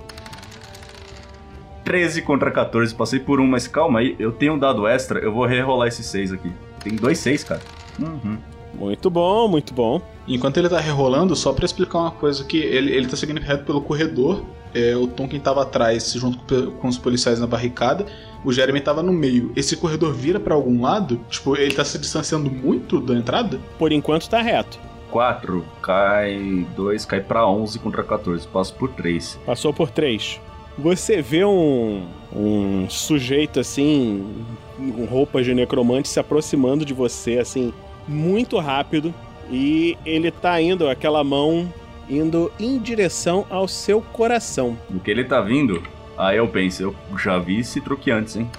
13 contra 14, passei por um, mas calma aí, eu tenho um dado extra, eu vou rerolar esses 6 aqui. Tem dois 6, cara. Uhum. Muito bom, muito bom. Enquanto ele tá rerolando, só pra explicar uma coisa aqui, ele, ele tá seguindo reto pelo corredor. É, o Tonkin tava atrás, junto com, com os policiais na barricada. O Jeremy tava no meio. Esse corredor vira pra algum lado? Tipo, ele tá se distanciando muito da entrada? Por enquanto tá reto. 4, cai 2, cai pra 11 contra 14, passo por 3. Passou por três. Você vê um, um sujeito assim, com roupas de necromante, se aproximando de você, assim, muito rápido. E ele tá indo, aquela mão indo em direção ao seu coração. Do que ele tá vindo, aí eu penso, eu já vi esse truque antes, hein?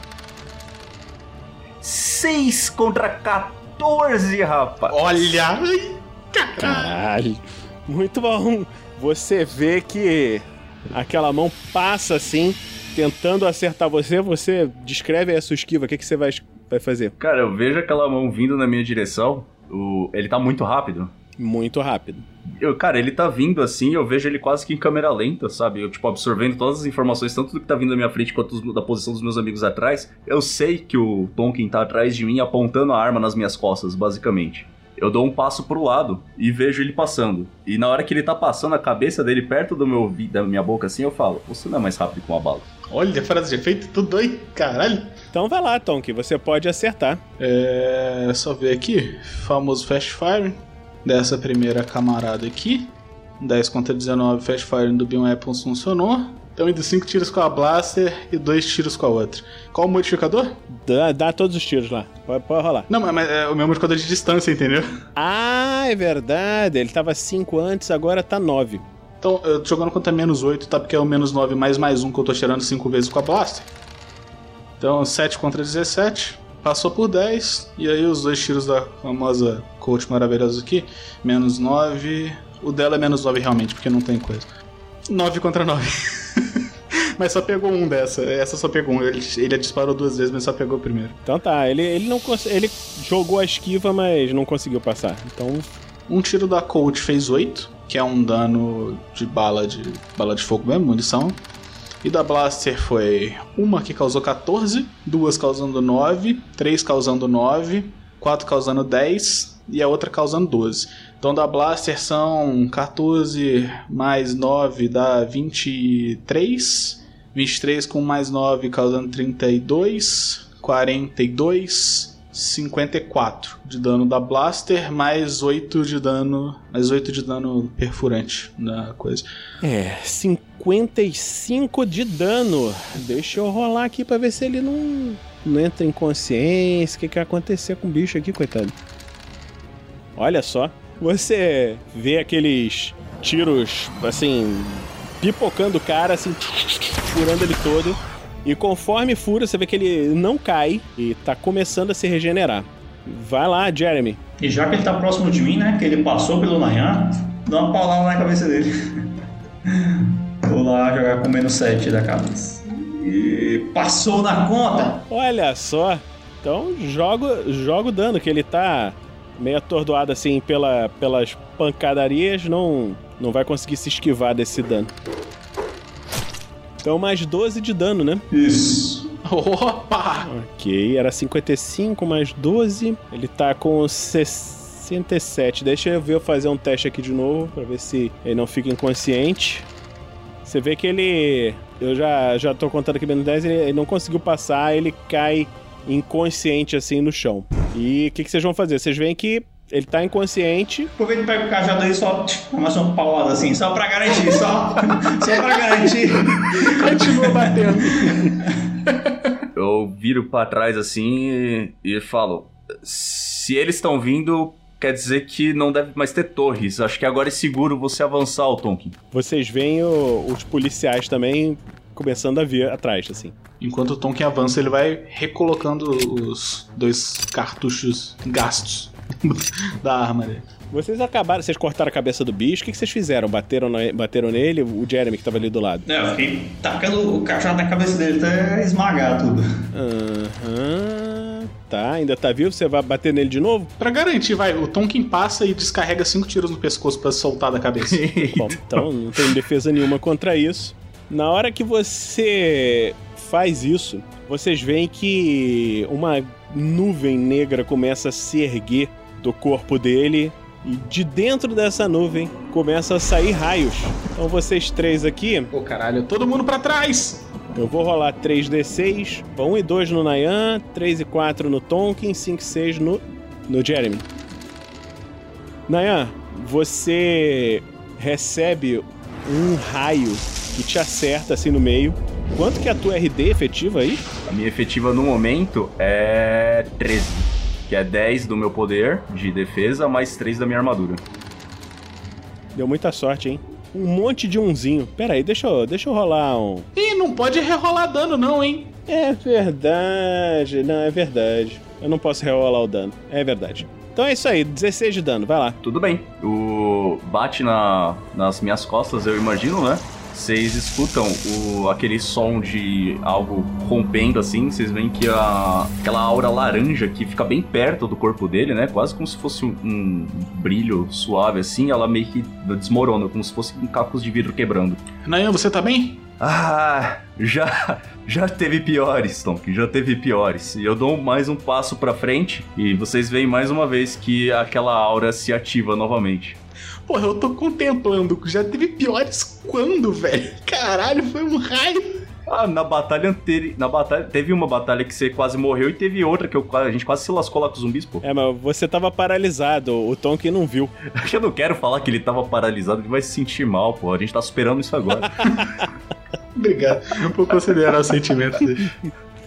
6 contra 14, rapaz! Olha! Caralho! Muito bom! Você vê que aquela mão passa assim, tentando acertar você. Você descreve aí a sua esquiva. O que, que você vai, vai fazer? Cara, eu vejo aquela mão vindo na minha direção, o... ele tá muito rápido. Muito rápido. Eu, cara, ele tá vindo assim, eu vejo ele quase que em câmera lenta, sabe? Eu, tipo, absorvendo todas as informações, tanto do que tá vindo na minha frente quanto dos- da posição dos meus amigos atrás. Eu sei que o Tonkin tá atrás de mim, apontando a arma nas minhas costas, basicamente. Eu dou um passo pro lado e vejo ele passando. E na hora que ele tá passando a cabeça dele perto do meu da minha boca assim, eu falo: Você não é mais rápido que uma bala. Olha, frase de efeito, tudo aí, caralho. Então vai lá, Tom, que você pode acertar. É. Só ver aqui. Famoso Fast Fire. Dessa primeira camarada aqui. 10 contra 19, Fast Fire do Bion Weapons funcionou. Então, indo 5 tiros com a Blaster e 2 tiros com a outra. Qual o modificador? Dá, dá todos os tiros lá. Pode, pode rolar. Não, mas é o meu modificador de distância, entendeu? Ah, é verdade. Ele tava 5 antes, agora tá 9. Então, eu tô jogando contra menos 8, tá? Porque é o menos 9 mais mais 1 que eu tô tirando 5 vezes com a Blaster. Então, 7 contra 17. Passou por 10. E aí, os dois tiros da famosa coach maravilhosa aqui. Menos 9. O dela é menos 9 realmente, porque não tem coisa. 9 contra 9. mas só pegou um dessa. Essa só pegou um. Ele, ele disparou duas vezes, mas só pegou o primeiro. Então tá, ele, ele não ele jogou a esquiva, mas não conseguiu passar. Então, Um tiro da Colt fez 8, que é um dano de bala de bala de fogo mesmo, munição. E da Blaster foi uma que causou 14, duas causando 9, três causando 9, quatro causando 10 e a outra causando 12. Então da Blaster são 14 mais 9 dá 23. 23 com mais 9 causando 32, 42, 54 de dano da Blaster, mais 8 de dano. Mais 8 de dano perfurante na coisa. é, 55 de dano. Deixa eu rolar aqui pra ver se ele não, não entra em consciência. O que, que vai acontecer com o bicho aqui, coitado? Olha só. Você vê aqueles tiros, assim, pipocando o cara, assim, furando ele todo. E conforme fura, você vê que ele não cai e tá começando a se regenerar. Vai lá, Jeremy. E já que ele tá próximo de mim, né? Que ele passou pelo Nayan, dá uma paulada na cabeça dele. Vou lá jogar com menos 7 da cabeça. E passou na conta! Olha só. Então joga, joga o dano, que ele tá meio atordoado assim pela, pelas pancadarias, não, não vai conseguir se esquivar desse dano. Então mais 12 de dano, né? Isso. Opa! Ok, era 55 mais 12. Ele tá com 67. Deixa eu ver eu fazer um teste aqui de novo pra ver se ele não fica inconsciente. Você vê que ele. Eu já, já tô contando aqui menos 10, ele, ele não conseguiu passar, ele cai inconsciente assim no chão. E o que, que vocês vão fazer? Vocês veem que ele tá inconsciente. Aproveita e pega o cajado aí só tch, mais uma paulada assim, só pra garantir, só, só pra garantir. Continua batendo. Eu viro pra trás assim e, e falo: se eles estão vindo, quer dizer que não deve mais ter torres. Acho que agora é seguro você avançar, o Tonkin. Vocês veem o- os policiais também começando a vir atrás, assim. Enquanto o Tonkin avança, ele vai recolocando os dois cartuchos gastos da arma dele. Vocês acabaram, vocês cortaram a cabeça do bicho, o que, que vocês fizeram? Bateram, na- bateram nele, o Jeremy que tava ali do lado. É, eu fiquei tacando o cajado na cabeça dele até esmagar tudo. Aham. Tá, ainda tá vivo? Você vai bater nele de novo? Pra garantir, vai, o Tonkin passa e descarrega cinco tiros no pescoço pra soltar da cabeça. Bom, então não tem defesa nenhuma contra isso. Na hora que você faz isso, vocês veem que uma nuvem negra começa a se erguer do corpo dele e de dentro dessa nuvem começa a sair raios. Então vocês três aqui, Pô, caralho, todo mundo pra trás! eu vou rolar 3d6, 1 e 2 no Nayan, 3 e 4 no Tonkin, 5 e 6 no, no Jeremy. Nayan, você recebe um raio que te acerta assim no meio. Quanto que é a tua RD efetiva aí? A minha efetiva no momento é 13, que é 10 do meu poder de defesa, mais 3 da minha armadura. Deu muita sorte, hein? Um monte de unzinho. Pera aí, deixa eu, deixa eu rolar um... Ih, não pode rerolar dano não, hein? É verdade, não, é verdade. Eu não posso rerolar o dano, é verdade. Então é isso aí, 16 de dano, vai lá. Tudo bem. O bate na, nas minhas costas, eu imagino, né? Vocês escutam o, aquele som de algo rompendo assim. Vocês veem que a, aquela aura laranja que fica bem perto do corpo dele, né? Quase como se fosse um, um brilho suave assim. Ela meio que desmorona, como se fosse um cacos de vidro quebrando. Nayan, você tá bem? Ah, já, já teve piores, Tom, já teve piores. E eu dou mais um passo pra frente e vocês veem mais uma vez que aquela aura se ativa novamente. Porra, eu tô contemplando. Já teve piores quando, velho? Caralho, foi um raio. Ah, na batalha anterior. Na batalha. Teve uma batalha que você quase morreu e teve outra que eu, a gente quase se lascou lá com os zumbis, pô. É, mas você tava paralisado, o Tonkin não viu. Eu não quero falar que ele tava paralisado, ele vai se sentir mal, pô. A gente tá superando isso agora. Obrigado por considerar o sentimento dele.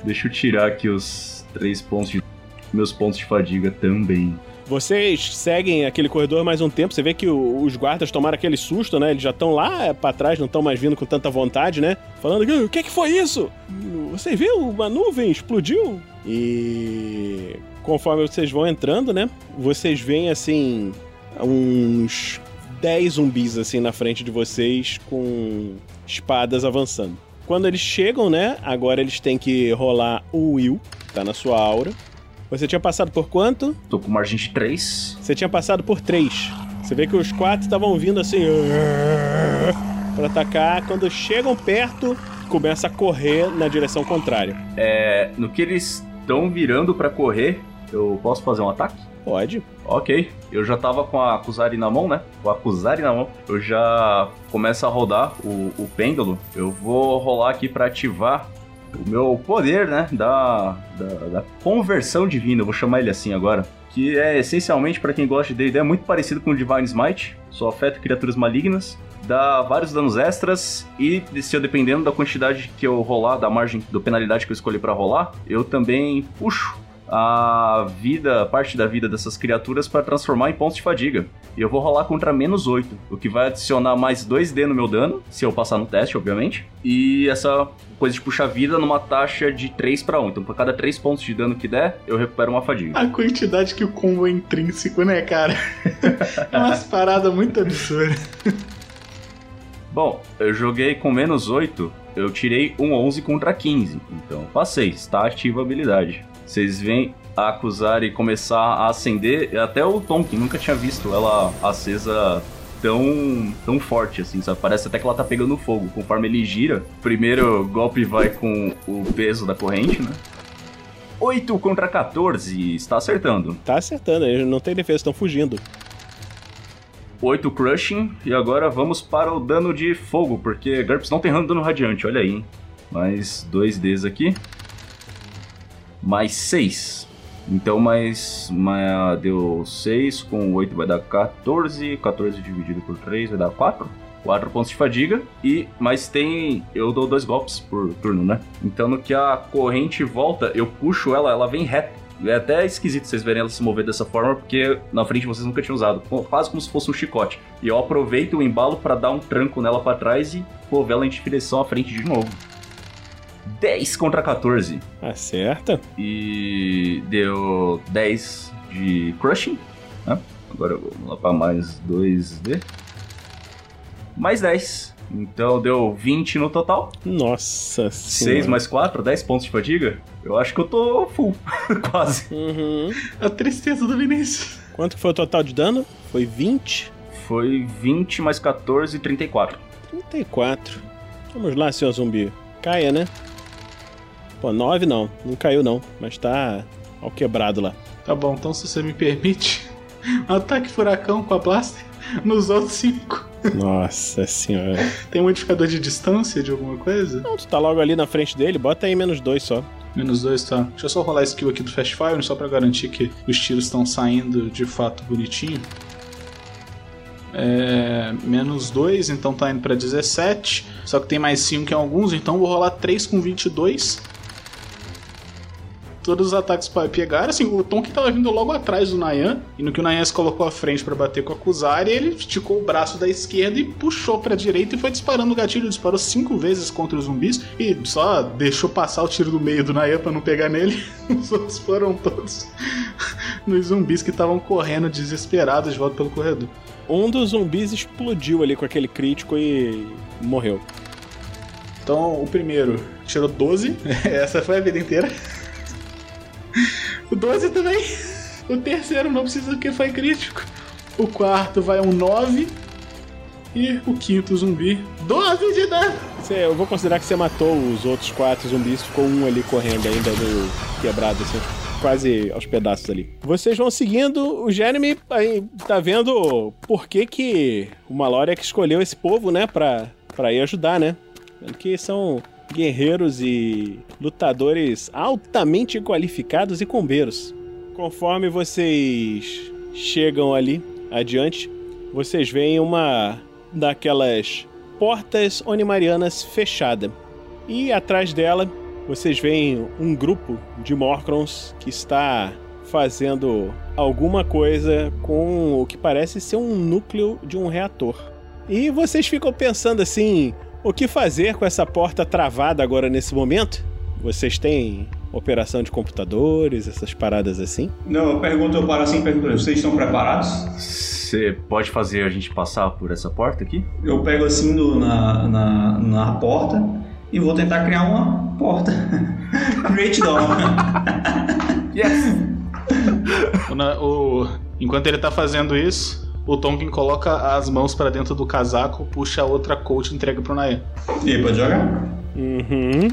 Deixa eu tirar aqui os três pontos de. Meus pontos de fadiga também. Vocês seguem aquele corredor mais um tempo. Você vê que os guardas tomaram aquele susto, né? Eles já estão lá pra trás, não estão mais vindo com tanta vontade, né? Falando o que, que foi isso? Você viu? Uma nuvem explodiu? E conforme vocês vão entrando, né? Vocês veem assim uns 10 zumbis assim na frente de vocês com espadas avançando. Quando eles chegam, né? Agora eles têm que rolar o Will, tá na sua aura. Você tinha passado por quanto? Tô com margem de 3. Você tinha passado por três. Você vê que os quatro estavam vindo assim. Pra atacar. Quando chegam perto, começa a correr na direção contrária. É. No que eles estão virando pra correr, eu posso fazer um ataque? Pode. Ok. Eu já tava com a Kuzari na mão, né? Com a Kuzari na mão. Eu já começo a rodar o, o pêndulo. Eu vou rolar aqui pra ativar o meu poder, né? Da, da, da conversão divina. Vou chamar ele assim agora. Que é essencialmente, pra quem gosta de D&D, é muito parecido com o Divine Smite. Só afeta criaturas malignas. Dá vários danos extras. E se eu dependendo da quantidade que eu rolar, da margem, da penalidade que eu escolhi pra rolar, eu também puxo a vida, parte da vida dessas criaturas para transformar em pontos de fadiga. E eu vou rolar contra menos 8, o que vai adicionar mais 2D no meu dano, se eu passar no teste, obviamente. E essa coisa de puxar vida numa taxa de 3 para 1. Então, por cada 3 pontos de dano que der, eu recupero uma fadiga. A quantidade que o combo é intrínseco, né, cara? É umas paradas muito absurdas. Bom, eu joguei com menos 8, eu tirei um 11 contra 15. Então, passei, está ativa a habilidade. Vocês veem a Kuzari começar a acender, até o Tom, que nunca tinha visto ela acesa tão, tão forte assim, sabe? Parece até que ela tá pegando fogo. Conforme ele gira, o primeiro golpe vai com o peso da corrente, né? 8 contra 14, está acertando. Tá acertando, eles não tem defesa, estão fugindo. 8 crushing, e agora vamos para o dano de fogo, porque GURPS não tem dano radiante, olha aí, hein? Mais 2Ds aqui. Mais 6. Então, mais, mais. Deu 6, com 8 vai dar 14. 14 dividido por 3 vai dar 4. 4 pontos de fadiga. E. Mas tem. Eu dou dois golpes por turno, né? Então, no que a corrente volta, eu puxo ela, ela vem reta. É até esquisito vocês verem ela se mover dessa forma, porque na frente vocês nunca tinham usado. Quase como se fosse um chicote. E eu aproveito o embalo para dar um tranco nela para trás e mover ela em direção à frente de novo. 10 contra 14. Acerta. E deu 10 de crushing. Né? Agora eu vou lá para mais 2D. Mais 10. Então deu 20 no total. Nossa 6 mais 4, 10 pontos de fadiga. Eu acho que eu tô full. Quase. Uhum. A tristeza do Vinícius. Quanto foi o total de dano? Foi 20? Foi 20 mais 14, 34. 34. Vamos lá, senhor zumbi. Caia, né? Pô, 9 não. Não caiu não. Mas tá ao quebrado lá. Tá bom, então se você me permite, ataque furacão com a blaster nos outros 5. Nossa senhora. Tem um modificador de distância de alguma coisa? Não, tu tá logo ali na frente dele, bota aí menos 2 só. Menos dois, tá. Deixa eu só rolar a skill aqui do Fast Fire, só pra garantir que os tiros estão saindo de fato bonitinho. É, menos 2, então tá indo pra 17. Só que tem mais 5 em alguns, então vou rolar 3 com 22. Todos os ataques pegaram. Assim, o Tom que tava vindo logo atrás do Nayan. E no que o Nayan se colocou à frente pra bater com a Kuzari, ele esticou o braço da esquerda e puxou pra direita e foi disparando o gatilho. Disparou 5 vezes contra os zumbis e só deixou passar o tiro do meio do Nayan pra não pegar nele. Os outros foram todos nos zumbis que estavam correndo desesperados de volta pelo corredor. Um dos zumbis explodiu ali com aquele crítico e morreu. Então, o primeiro tirou 12. Essa foi a vida inteira. O 12 também. O terceiro não precisa porque foi crítico. O quarto vai um 9. E o quinto zumbi, 12 de dano. Eu vou considerar que você matou os outros quatro zumbis, ficou um ali correndo ainda no quebrado, assim, quase aos pedaços ali. Vocês vão seguindo, o Jeremy aí tá vendo por que que o Mallory é que escolheu esse povo, né, pra, pra ir ajudar, né? Que são guerreiros e lutadores altamente qualificados e combeiros. Conforme vocês chegam ali adiante, vocês veem uma daquelas portas onimarianas fechada. E atrás dela, vocês veem um grupo de Morcrons que está fazendo alguma coisa com o que parece ser um núcleo de um reator. E vocês ficam pensando assim: o que fazer com essa porta travada agora nesse momento? Vocês têm operação de computadores, essas paradas assim? Não, eu pergunto, eu paro assim e pergunto, vocês estão preparados? Você pode fazer a gente passar por essa porta aqui? Eu pego assim no- na, na, na porta e vou tentar criar uma porta. Create door. Yes! O enquanto ele tá fazendo isso, o Tonkin coloca as mãos pra dentro do casaco, puxa a outra coach e entrega pro Nayan. E aí, pode jogar? Uhum.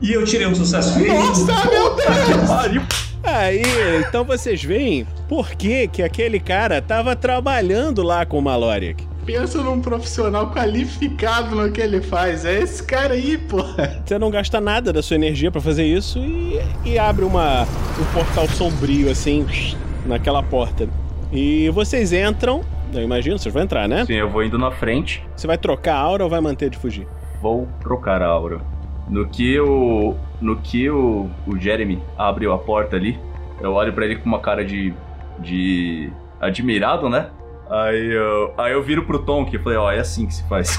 E eu tirei um sucesso crítico. meu Deus! Aí, então vocês veem por que, que aquele cara tava trabalhando lá com o Maloric. Pensa num profissional qualificado no que ele faz. É esse cara aí, porra. Você não gasta nada da sua energia pra fazer isso e, e abre uma, um portal sombrio assim naquela porta. E vocês entram, eu imagino, vocês vão entrar, né? Sim, eu vou indo na frente. Você vai trocar a aura ou vai manter de fugir? Vou trocar a aura. No que o. No que o, o Jeremy abriu a porta ali, eu olho pra ele com uma cara de. de. admirado, né? Aí eu, aí eu viro pro Tom que falei, ó, é assim que se faz.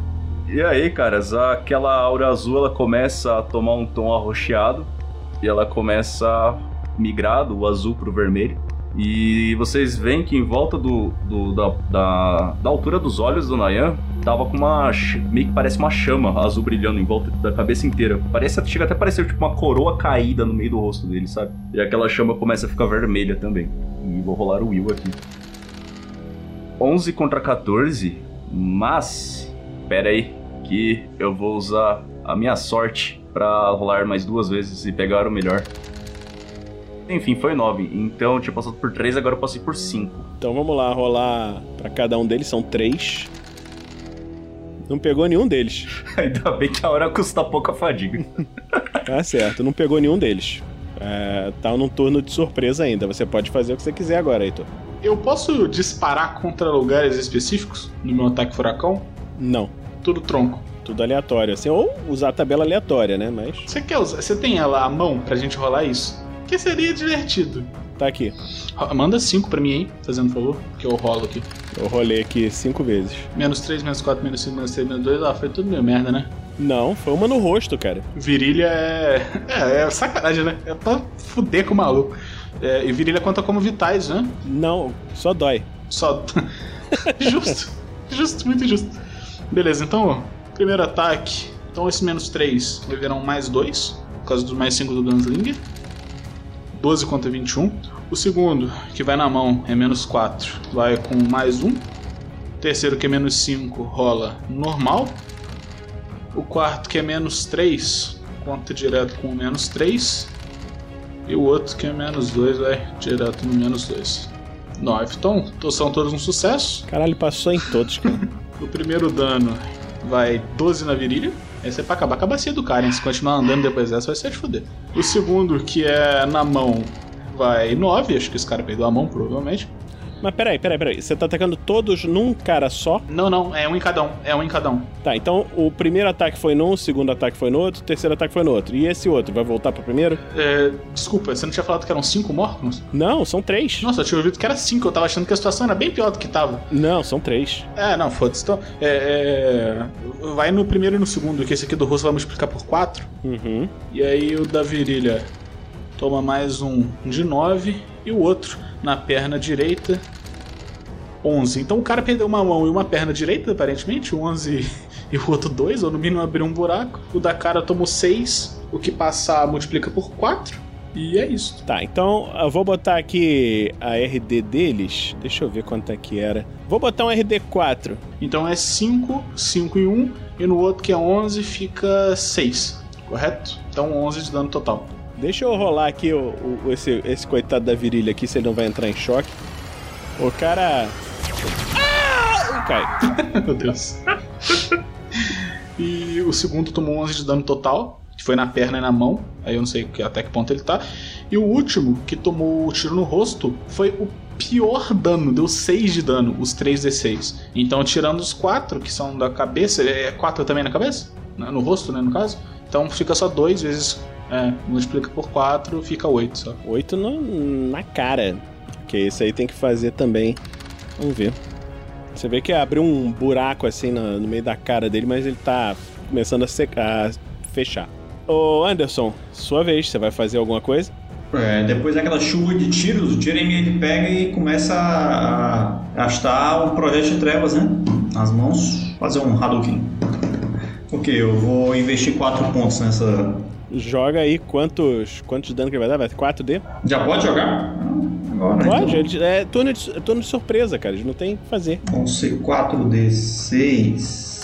e aí, caras, aquela aura azul ela começa a tomar um tom arroxeado e ela começa a migrar do azul pro vermelho. E vocês veem que em volta do, do- da, da, da altura dos olhos do Nayan tava com uma. meio que parece uma chama azul brilhando em volta da cabeça inteira. Parece, chega até a parecer tipo uma coroa caída no meio do rosto dele, sabe? E aquela chama começa a ficar vermelha também. E vou rolar o Will aqui. 11 contra 14, mas. Pera aí, que eu vou usar a minha sorte pra rolar mais duas vezes e pegar o melhor. Enfim, foi 9. Então eu tinha passado por 3, agora eu passei por 5. Então vamos lá, rolar pra cada um deles, são três. Não pegou nenhum deles. Ainda bem que a hora custa pouca fadiga. Tá certo, não pegou nenhum deles. É, tá num turno de surpresa ainda. Você pode fazer o que você quiser agora, Heitor. Eu posso disparar contra lugares específicos no meu ataque furacão? Não. Tudo tronco. Tudo aleatório, assim. Ou usar a tabela aleatória, né? Mas. Você quer usar? Você tem ela à mão pra gente rolar isso? Que seria divertido. Tá aqui. Manda 5 pra mim aí, fazendo favor, que eu rolo aqui. Eu rolei aqui cinco vezes. Menos 3, menos 4, menos 5, menos 3, menos 2. Ah, foi tudo meio merda, né? Não, foi uma no rosto, cara. Virilha é. É, é sacanagem, né? É pra fuder com o maluco. É, e virilha conta como vitais, né? Não, só dói. Só. justo. Justo, muito justo. Beleza, então, primeiro ataque. Então esse menos 3 vai virar um mais 2, por causa do mais 5 do Gunslinger. 12 contra 21. O segundo, que vai na mão, é menos 4, vai com mais 1. O terceiro, que é menos 5, rola normal. O quarto, que é menos 3, conta direto com menos 3. E o outro, que é menos 2, vai direto no menos 2. 9. Então, são todos um sucesso. Caralho, passou em todos, cara. O primeiro dano vai 12 na virilha. Esse é pra acabar com a bacia do cara, hein? Se continuar andando depois dessa, vai ser de fuder. O segundo, que é na mão, vai 9. Acho que esse cara perdeu a mão, provavelmente. Mas peraí, peraí, peraí. Você tá atacando todos num cara só? Não, não, é um em cada um. É um em cada um. Tá, então o primeiro ataque foi num, o segundo ataque foi no outro, o terceiro ataque foi no outro. E esse outro, vai voltar pro primeiro? É, desculpa, você não tinha falado que eram 5 Morcons? Não, são três. Nossa, eu tinha ouvido que era 5. Eu tava achando que a situação era bem pior do que tava. Não, são três. É, não, foda-se. Então, é, é, vai no primeiro e no segundo, que esse aqui do rosto vai multiplicar por 4. Uhum. E aí o da virilha toma mais um de 9 e o outro na perna direita 11. Então o cara perdeu uma mão e uma perna direita, aparentemente, o 11 e o outro 2, ou no mínimo abriu um buraco. O da cara tomou 6, o que passar multiplica por 4. E é isso. Tá, então eu vou botar aqui a RD deles. Deixa eu ver quanto é que era. Vou botar um RD 4. Então é 5, 5 e 1, e no outro que é 11 fica 6, correto? Então 11 de dano total. Deixa eu rolar aqui o, o- esse, esse coitado da virilha aqui, se ele não vai entrar em choque. O cara. Ah! Cai. Meu Deus. e o segundo tomou 11 de dano total, que foi na perna e na mão. Aí eu não sei que- até que ponto ele tá. E o último, que tomou o tiro no rosto, foi o pior dano, deu 6 de dano, os 3d6. Então, tirando os 4 que são da cabeça, é 4 também na cabeça? né, no rosto, né, no caso. Então fica só 2 vezes. É, multiplica por 4, fica 8 só. 8 no, na cara. Que isso aí tem que fazer também. Vamos ver. Você vê que abriu um buraco assim no, no meio da cara dele, mas ele tá começando a, secar, a fechar. Ô Anderson, sua vez, você vai fazer alguma coisa? É, depois daquela chuva de tiros, o Jeremy ele pega e começa a gastar um projeto de trevas, né? Nas mãos, fazer um Hadouken. Ok, eu vou investir 4 pontos nessa. Joga aí quantos, quantos dano que ele vai dar? Vai 4D? Já pode jogar? Agora, Pode, então. é turno de, é turno de surpresa, cara. Eles não tem o que fazer. Vão ser 4d6.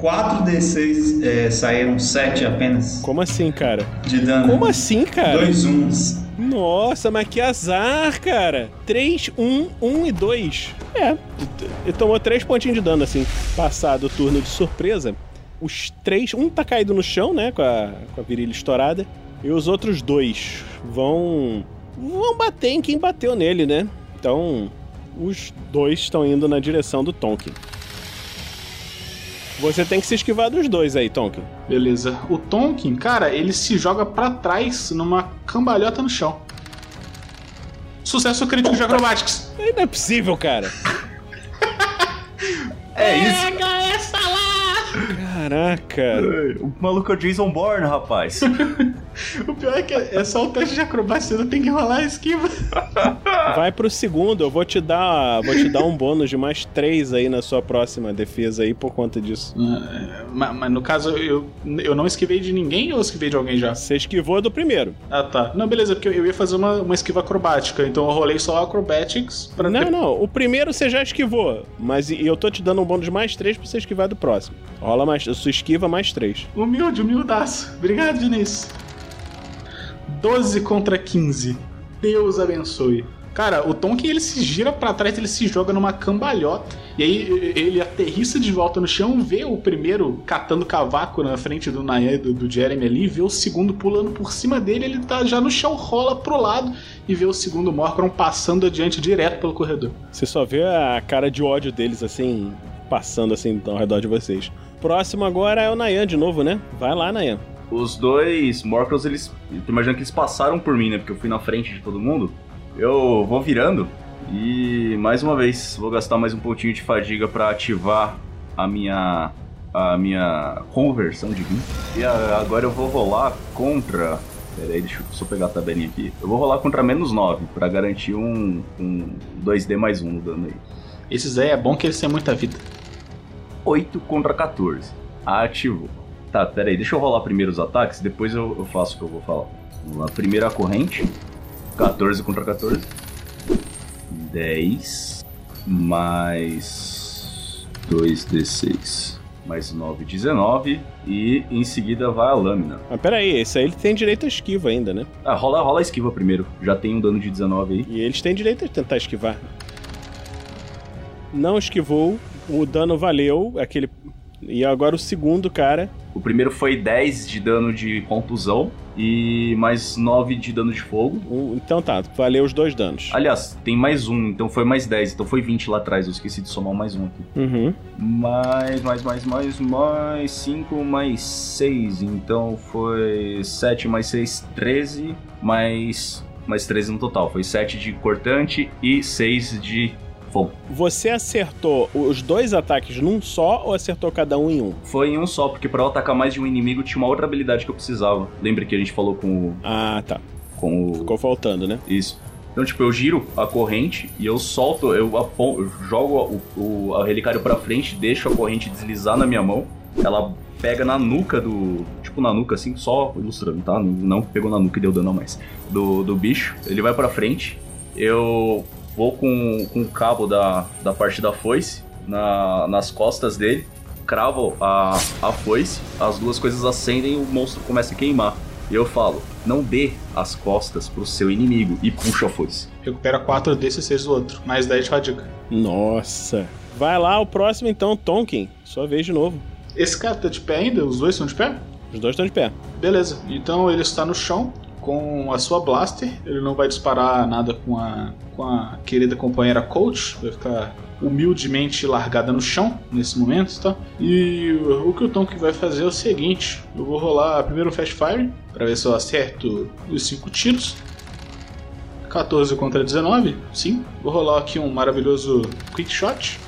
4d6 é, saíram 7 apenas Como assim, cara? de dano. Como assim, cara? Dois uns. Nossa, mas que azar, cara. 3, 1, 1 e 2. É, ele tomou 3 pontinhos de dano, assim. Passado o turno de surpresa, os três. Um tá caído no chão, né? Com a, com a virilha estourada. E os outros dois vão. Vão bater em quem bateu nele, né? Então, os dois estão indo na direção do Tonkin. Você tem que se esquivar dos dois aí, Tonkin. Beleza. O Tonkin, cara, ele se joga pra trás numa cambalhota no chão. Sucesso crítico de acrobatics. Não é possível, cara. É isso. Pega essa lá! Caraca. O maluco é o Jason Bourne, rapaz. O pior é que é só o teste de acrobacia, não tem que rolar a esquiva. Vai pro segundo, eu vou te dar, vou te dar um bônus de mais 3 aí na sua próxima defesa aí por conta disso. mas, mas no caso, eu, eu não esquivei de ninguém ou eu esquivei de alguém já? Você esquivou do primeiro. Ah, tá. Não, beleza, porque eu ia fazer uma, uma esquiva acrobática, então eu rolei só acrobatics pra Não, ter- não, o primeiro você já esquivou, mas eu tô te dando um bônus de mais 3 pra você esquivar do próximo. Rola mais, sua esquiva mais 3. Humilde, humildaço. Obrigado, Diniz. 12 contra 15. Deus abençoe. Cara, o Tonkin ele se gira pra trás, ele se joga numa cambalhota. E aí ele aterrissa de volta no chão, vê o primeiro catando cavaco na frente do Nayan e do, do Jeremy ali, vê o segundo pulando por cima dele, ele tá já no chão, rola pro lado e vê o segundo Morcron passando adiante direto pelo corredor. Você só vê a cara de ódio deles assim, passando assim ao redor de vocês. Próximo agora é o Nayan de novo, né? Vai lá, Nayan. Os dois Morcros, eles. Eu tô imaginando que eles passaram por mim, né? Porque eu fui na frente de todo mundo. Eu vou virando e mais uma vez vou gastar mais um pontinho de fadiga pra ativar a minha. a minha conversão de vinho. E agora eu vou rolar contra. Pera aí, deixa eu só pegar a tabelinha aqui. Eu vou rolar contra menos 9 pra garantir um, um 2D mais 1 no dano aí. Esses aí é bom que eles têm muita vida. 8 contra 14. Ativou. Tá, pera aí, deixa eu rolar primeiro os ataques, depois eu, eu faço o que eu vou falar. Vamos lá, primeira corrente. 14 contra 14. 10. Mais 2d6. Mais 9, 19. E em seguida vai a lâmina. Mas pera aí, esse aí ele tem direito a esquiva ainda, né? Ah, rola, rola a esquiva primeiro. Já tem um dano de 19 aí. E eles têm direito a tentar esquivar. Não esquivou, o dano valeu, aquele. E agora o segundo cara. O primeiro foi 10 de dano de contusão e mais 9 de dano de fogo. um- então tá, valeu os dois danos. Aliás, tem mais um, então foi mais 10, então foi 20 lá atrás, eu esqueci de somar mais um aqui. Uhum. Mais, mais, mais, mais, mais 5, mais 6, então foi 7 mais 6, 13, mais, mais 13 no total. Foi 7 de cortante e 6 de fogo. Você acertou os dois ataques num só ou acertou cada um em um? Foi em um só, porque pra eu atacar mais de um inimigo tinha uma outra habilidade que eu precisava. Lembra que a gente falou com o. Ah, tá. Com o. Ficou faltando, né? Isso. Então, tipo, eu giro a corrente e eu solto, eu, eu jogo o, o a relicário pra frente, deixo a corrente deslizar na minha mão. Ela pega na nuca do. Tipo, na nuca, assim, só ilustrando, tá? Não, não pegou na nuca e deu dano a mais. Do, do bicho. Ele vai pra frente. Eu vou com, com o cabo da, da parte da foice na, nas costas dele. Cravo a, a foice, as duas coisas acendem e o monstro começa a queimar. E eu falo, não dê as costas pro seu inimigo e puxa a foice. Recupera 4 desses 6 do outro. Mais 10 de fadiga. Nossa. Vai lá, o próximo então, Tonkin. Sua vez de novo. Esse cara tá de pé ainda? Os dois estão de pé? Os dois estão de pé. Beleza. Então ele está no chão. Com a sua blaster. Ele não vai disparar nada com a, com a querida companheira Coach. Vai ficar humildemente largada no chão nesse momento, tá? E o que o Tonk vai fazer é o seguinte: eu vou rolar primeiro um Fast Fire para ver se eu acerto os 5 tiros. 14 contra 19, sim. Vou rolar aqui um maravilhoso Quick Shot.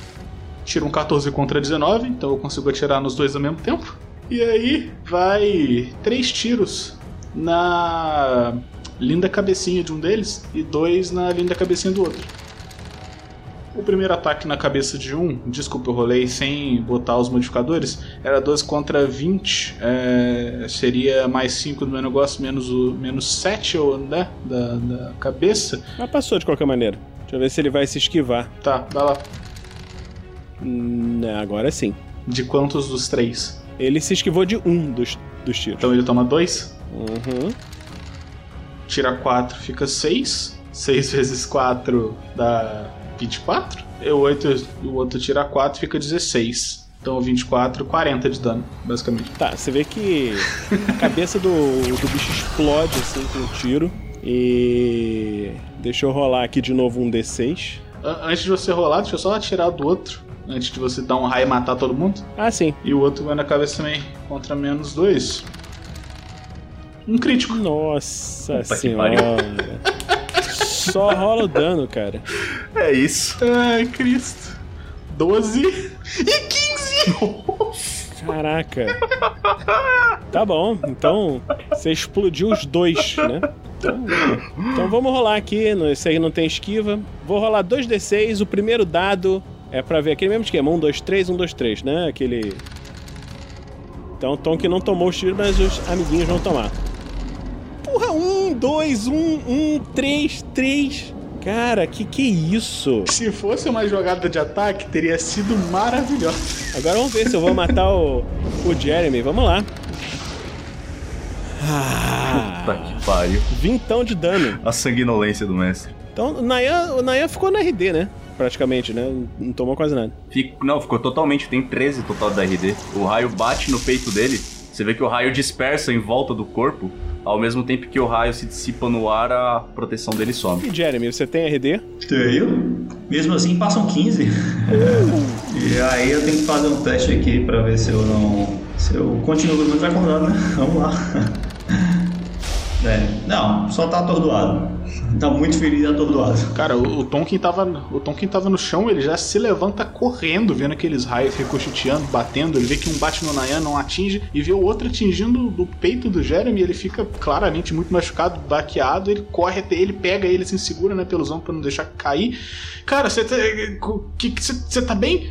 Tiro um 14 contra 19, então eu consigo atirar nos dois ao mesmo tempo. E aí vai três tiros na linda cabecinha de um deles e dois na linda cabecinha do outro. O primeiro ataque na cabeça de um, desculpa, eu rolei sem botar os modificadores, era 12 contra 20, é, seria mais 5 do meu negócio, menos, o, menos 7 né, da, da cabeça. Mas passou de qualquer maneira. Deixa eu ver se ele vai se esquivar. Tá, vai lá. Hum, agora sim. De quantos dos três? Ele se esquivou de um dos, dos tiros. Então ele toma dois? Uhum. Tira 4, fica 6. 6 vezes 4 dá 24. Eu 8, o outro tira 4, fica 16. Então 24, 40 de dano, basicamente. Tá, você vê que a cabeça do, do bicho explode assim com um tiro. E. Deixa eu rolar aqui de novo um D6. Antes de você rolar, deixa eu só atirar do outro. Antes de você dar um raio e matar todo mundo. Ah, sim. E o outro vai na cabeça também, contra menos 2. Um crítico. Nossa Puta senhora. Só rola o dano, cara. É isso. Ai, Cristo. 12 e 15. Caraca. Tá bom, então você explodiu os dois, né? Então, então vamos rolar aqui. Esse aí não tem esquiva. Vou rolar 2d6. O primeiro dado é pra ver aquele mesmo esquema: 1, 2, 3, 1, 2, 3, né? Aquele. Então o Tom que não tomou os tiros, mas os amiguinhos vão tomar. Porra, 1, 2, 1, 1, 3, 3. Cara, que que é isso? Se fosse uma jogada de ataque, teria sido maravilhosa. Agora vamos ver se eu vou matar o, o Jeremy. Vamos lá. Ah, Puta que pariu. Vintão de dano. A sanguinolência do mestre. Então o Nayan, o Nayan ficou na RD, né? Praticamente, né? Não tomou quase nada. Fico, não, ficou totalmente. Tem 13 total da RD. O raio bate no peito dele. Você vê que o raio dispersa em volta do corpo. Ao mesmo tempo que o raio se dissipa no ar, a proteção dele some. E Jeremy, você tem RD? Tenho. Mesmo assim, passam 15. e aí eu tenho que fazer um teste aqui pra ver se eu não. Se eu continuo com o meu acordado, né? Vamos lá. É, não, só tá atordoado. Tá muito ferido e atordoado. Cara, o, o Tonkin tava, o Tonkin tava no chão, ele já se levanta correndo, vendo aqueles raios ricocheteando, batendo. Ele vê que um bate no Nayan, não atinge, e vê o outro atingindo o peito do Jeremy. Ele fica claramente muito machucado, baqueado. Ele corre até ele, pega ele, se segura né, pelos ombros pra não deixar cair. Cara, você tá. Você tá bem?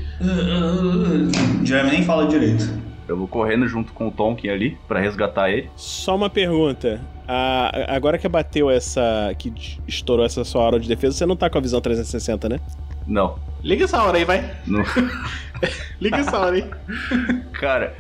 Jeremy nem fala direito. Eu vou correndo junto com o Tonkin ali pra resgatar ele. Só uma pergunta. Ah, agora que bateu essa. que estourou essa sua hora de defesa, você não tá com a visão 360, né? Não. Liga essa hora aí, vai. Não. Liga essa hora aí. cara,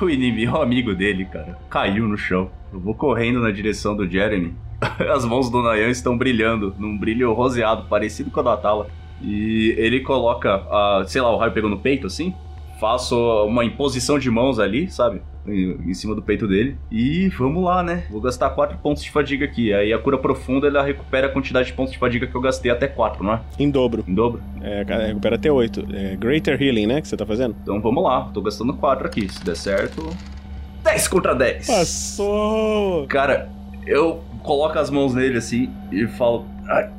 o inimigo, o amigo dele, cara, caiu no chão. Eu vou correndo na direção do Jeremy. As mãos do Nayan estão brilhando num brilho roseado, parecido com a da Tala. E ele coloca, a, sei lá, o raio pegou no peito assim. Faço uma imposição de mãos ali, sabe? em cima do peito dele. E vamos lá, né? Vou gastar 4 pontos de fadiga aqui. Aí a cura profunda ela recupera a quantidade de pontos de fadiga que eu gastei até 4, não é? Em dobro. Em dobro? É, recupera até 8. É Greater Healing, né? Que você tá fazendo? Então vamos lá. Tô gastando 4 aqui. Se der certo. 10 contra 10. Passou! Cara, eu coloco as mãos nele assim e falo. Ai,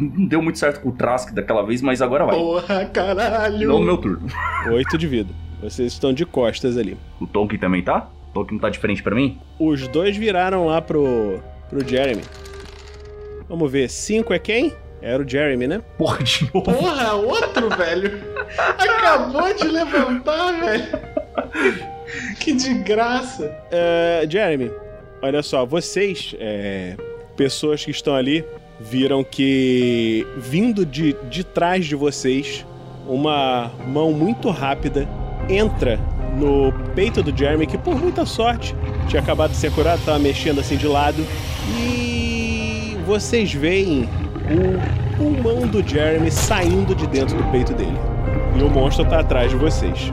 não deu muito certo com o Trask daquela vez, mas agora vai. Porra, caralho! Não no meu turno. 8 de vida. Vocês estão de costas ali. O Tonkin também tá? O Tonkin não tá de frente pra mim? Os dois viraram lá pro, pro Jeremy. Vamos ver, 5 é quem? Era o Jeremy, né? Porra, de novo. Porra, outro, velho. Acabou de levantar, velho. Que de graça. Uh, Jeremy, olha só, vocês, é, pessoas que estão ali, viram que vindo de, de trás de vocês, uma mão muito rápida entra no peito do Jeremy, que por muita sorte tinha acabado de ser curado, tava mexendo assim de lado. E vocês veem o pulmão do Jeremy saindo de dentro do peito dele. E o monstro tá atrás de vocês.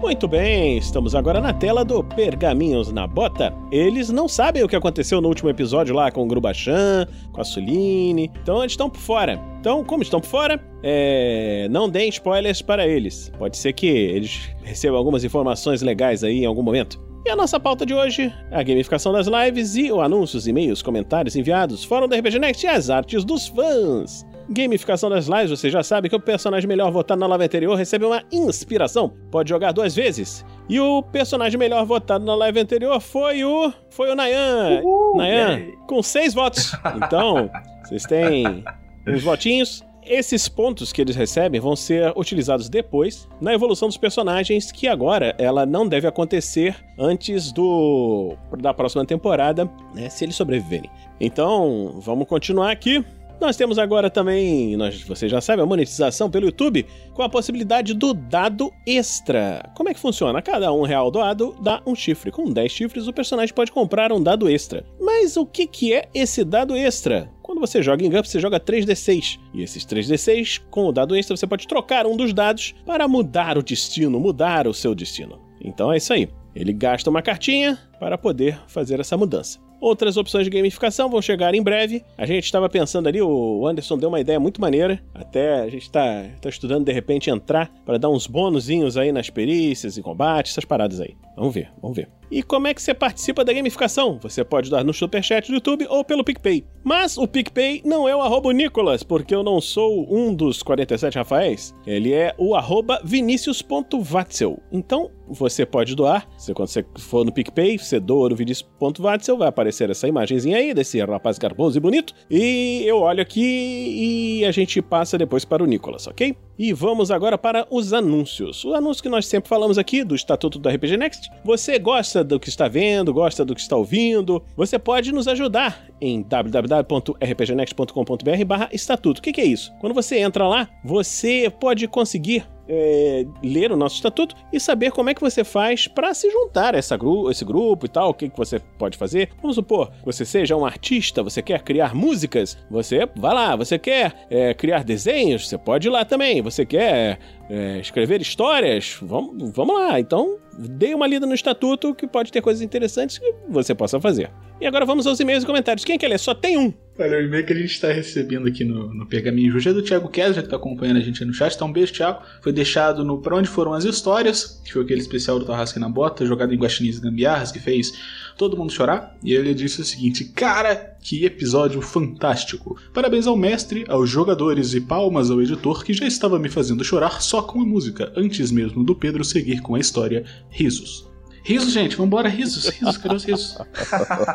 Muito bem, estamos agora na tela do Pergaminhos na Bota. Eles não sabem o que aconteceu no último episódio lá com o Grubachan, com a Suline, então eles estão por fora. Então, como estão por fora, é... não deem spoilers para eles. Pode ser que eles recebam algumas informações legais aí em algum momento. E a nossa pauta de hoje, a gamificação das lives e o anúncios, e-mails, comentários enviados, fórum da RPG Next e as artes dos fãs. Gamificação das lives, você já sabe que o personagem melhor votado na live anterior recebe uma inspiração. Pode jogar duas vezes. E o personagem melhor votado na live anterior foi o. Foi o Nayan. Uhul, Nayan, com seis votos. Então, vocês têm uns votinhos. Esses pontos que eles recebem vão ser utilizados depois na evolução dos personagens, que agora ela não deve acontecer antes do da próxima temporada, né, se eles sobreviverem. Então, vamos continuar aqui. Nós temos agora também, nós, você já sabe, a monetização pelo YouTube com a possibilidade do dado extra. Como é que funciona? Cada um real doado dá um chifre. Com 10 chifres, o personagem pode comprar um dado extra. Mas o que, que é esse dado extra? Quando você joga em GURPS, você joga 3d6. E esses 3d6, com o dado extra, você pode trocar um dos dados para mudar o destino, mudar o seu destino. Então é isso aí. Ele gasta uma cartinha para poder fazer essa mudança. Outras opções de gamificação vão chegar em breve. A gente estava pensando ali, o Anderson deu uma ideia muito maneira. Até a gente está tá estudando de repente entrar para dar uns bônusinhos aí nas perícias e combate, essas paradas aí. Vamos ver, vamos ver. E como é que você participa da gamificação? Você pode dar no Superchat do YouTube ou pelo PicPay. Mas o PicPay não é o arroba Nicolas, porque eu não sou um dos 47 Rafaéis. Ele é o arroba vinicius.vatzel. Então, você pode doar. Você, quando você for no PicPay, você doa no vinicius.vatzel, vai aparecer essa imagenzinha aí desse rapaz garboso e bonito. E eu olho aqui e a gente passa depois para o Nicolas, ok? E vamos agora para os anúncios. O anúncio que nós sempre falamos aqui do Estatuto do RPG Next. Você gosta do que está vendo, gosta do que está ouvindo? Você pode nos ajudar em www.rpgnext.com.br barra estatuto. O que, que é isso? Quando você entra lá, você pode conseguir é, ler o nosso estatuto e saber como é que você faz para se juntar a essa gru esse grupo e tal, o que, que você pode fazer. Vamos supor você seja um artista, você quer criar músicas, você vai lá, você quer é, criar desenhos, você pode ir lá também, você quer é, escrever histórias, vamos, vamos lá. Então, dê uma lida no estatuto que pode ter coisas interessantes que você possa fazer. E agora vamos aos e-mails e comentários. Quem quer ler? Só tem um. Olha, o e-mail que a gente está recebendo aqui no, no Pergaminho Juju é do Thiago Kessler, que está acompanhando a gente no chat. Então, um beijo, Thiago. Foi deixado no Pra Onde Foram as Histórias, que foi aquele especial do Tarrasque na Bota, jogado em Guaxinins e Gambiarras, que fez todo mundo chorar. E ele disse o seguinte: Cara, que episódio fantástico! Parabéns ao mestre, aos jogadores e palmas ao editor que já estava me fazendo chorar só com a música, antes mesmo do Pedro seguir com a história. Risos. Risos, gente, vambora, risos, risos, cadê os risos?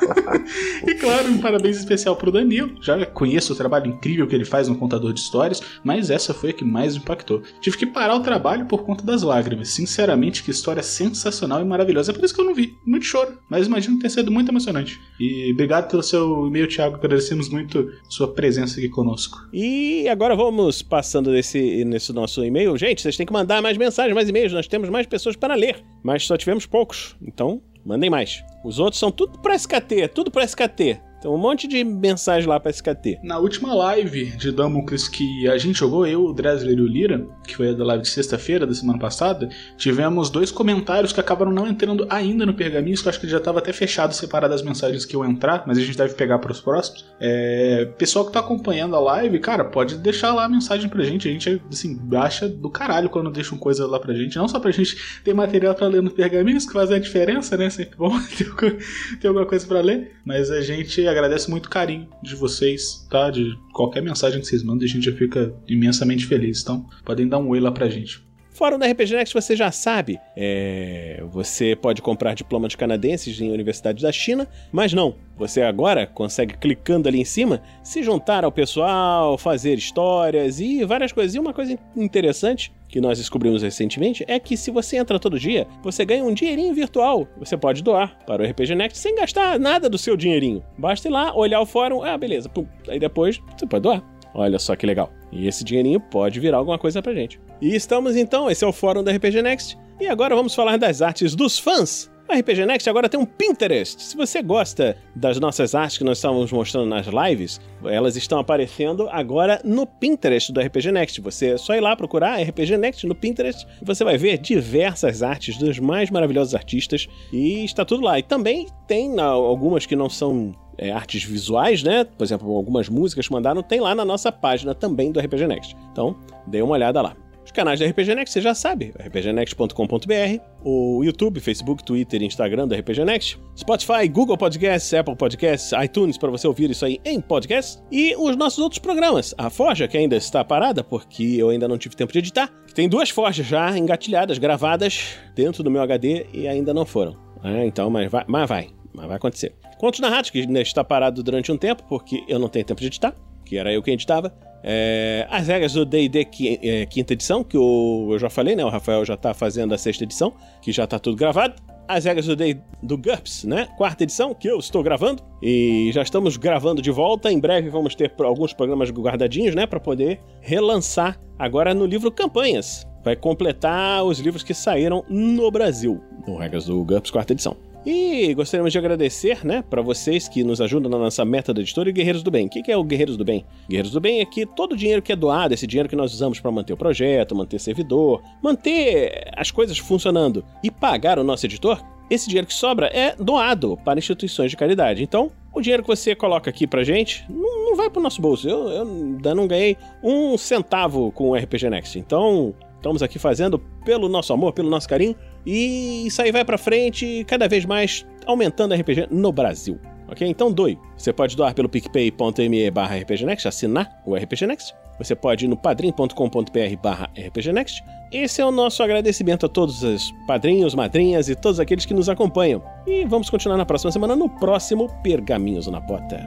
e claro, um parabéns especial pro Danilo. Já conheço o trabalho incrível que ele faz no contador de histórias, mas essa foi a que mais me impactou. Tive que parar o trabalho por conta das lágrimas. Sinceramente, que história sensacional e maravilhosa. É por isso que eu não vi. Muito choro, mas imagino ter sido muito emocionante. E obrigado pelo seu e-mail, Thiago. Agradecemos muito sua presença aqui conosco. E agora vamos passando nesse, nesse nosso e-mail. Gente, vocês têm que mandar mais mensagens, mais e-mails. Nós temos mais pessoas para ler, mas só tivemos poucos. Então, mandem mais. Os outros são tudo para SKT, tudo para SKT. Um monte de mensagem lá pra SKT. Na última live de Damocles que a gente jogou, eu, o Dresler e o Lira, que foi a da live de sexta-feira da semana passada, tivemos dois comentários que acabaram não entrando ainda no pergaminho, que eu acho que já estava até fechado, separado das mensagens que eu entrar, mas a gente deve pegar para os próximos. É, pessoal que tá acompanhando a live, cara, pode deixar lá a mensagem pra gente. A gente, assim, acha do caralho quando deixam coisa lá pra gente. Não só pra gente ter material pra ler nos pergaminhos, que faz a diferença, né? Sempre bom ter, alguma coisa pra ler, mas a gente agradece muito o carinho de vocês, tá? De qualquer mensagem que vocês mandem, a gente já fica imensamente feliz. Então, podem dar um oi lá pra gente. Fórum da RPG Next você já sabe, é, você pode comprar diploma de canadenses em universidades da China, mas não, você agora consegue, clicando ali em cima, se juntar ao pessoal, fazer histórias e várias coisas. E uma coisa interessante que nós descobrimos recentemente é que se você entra todo dia, você ganha um dinheirinho virtual. Você pode doar para o RPG Next sem gastar nada do seu dinheirinho. Basta ir lá, olhar o fórum, ah, beleza, pum. aí depois você pode doar. Olha só que legal. E esse dinheirinho pode virar alguma coisa pra gente. E estamos então, esse é o fórum da RPG Next. E agora vamos falar das artes dos fãs. O RPG Next agora tem um Pinterest. Se você gosta das nossas artes que nós estávamos mostrando nas lives, elas estão aparecendo agora no Pinterest do RPG Next. Você é só ir lá procurar RPG Next no Pinterest você vai ver diversas artes dos mais maravilhosos artistas e está tudo lá. E também tem algumas que não são é, artes visuais, né? Por exemplo, algumas músicas que mandaram, tem lá na nossa página também do RPG Next. Então, dê uma olhada lá. Os canais da RPG Next, você já sabe, rpgnext.com.br, o YouTube, Facebook, Twitter e Instagram da RPG Next, Spotify, Google Podcasts, Apple Podcasts, iTunes para você ouvir isso aí em podcast e os nossos outros programas. A Forja, que ainda está parada porque eu ainda não tive tempo de editar, tem duas Forjas já engatilhadas, gravadas dentro do meu HD e ainda não foram. É, então, mas vai, mas vai, mas vai acontecer. Contos Narrados, que ainda está parado durante um tempo porque eu não tenho tempo de editar, que era eu quem editava. É, as regras do D&D é, quinta edição, que o, eu já falei, né? O Rafael já está fazendo a sexta edição, que já está tudo gravado. As regras do, do GURPS, né? Quarta edição, que eu estou gravando. E já estamos gravando de volta. Em breve vamos ter alguns programas guardadinhos, né? Para poder relançar agora no livro Campanhas. Vai completar os livros que saíram no Brasil. No Regras do GURPS, quarta edição. E gostaríamos de agradecer, né, para vocês que nos ajudam na nossa meta da editora e Guerreiros do Bem. O que é o Guerreiros do Bem? Guerreiros do Bem é que todo o dinheiro que é doado, esse dinheiro que nós usamos para manter o projeto, manter servidor, manter as coisas funcionando e pagar o nosso editor, esse dinheiro que sobra é doado para instituições de caridade. Então, o dinheiro que você coloca aqui pra gente não, não vai pro nosso bolso. Eu, eu ainda não ganhei um centavo com o RPG Next. Então, estamos aqui fazendo pelo nosso amor, pelo nosso carinho e isso aí vai para frente, cada vez mais aumentando a RPG no Brasil. Ok? Então doe. Você pode doar pelo picpay.me barra rpgnext, assinar o RPG Next. Você pode ir no padrim.com.br barra rpgnext. Esse é o nosso agradecimento a todos os padrinhos, madrinhas e todos aqueles que nos acompanham. E vamos continuar na próxima semana no próximo Pergaminhos na Bota.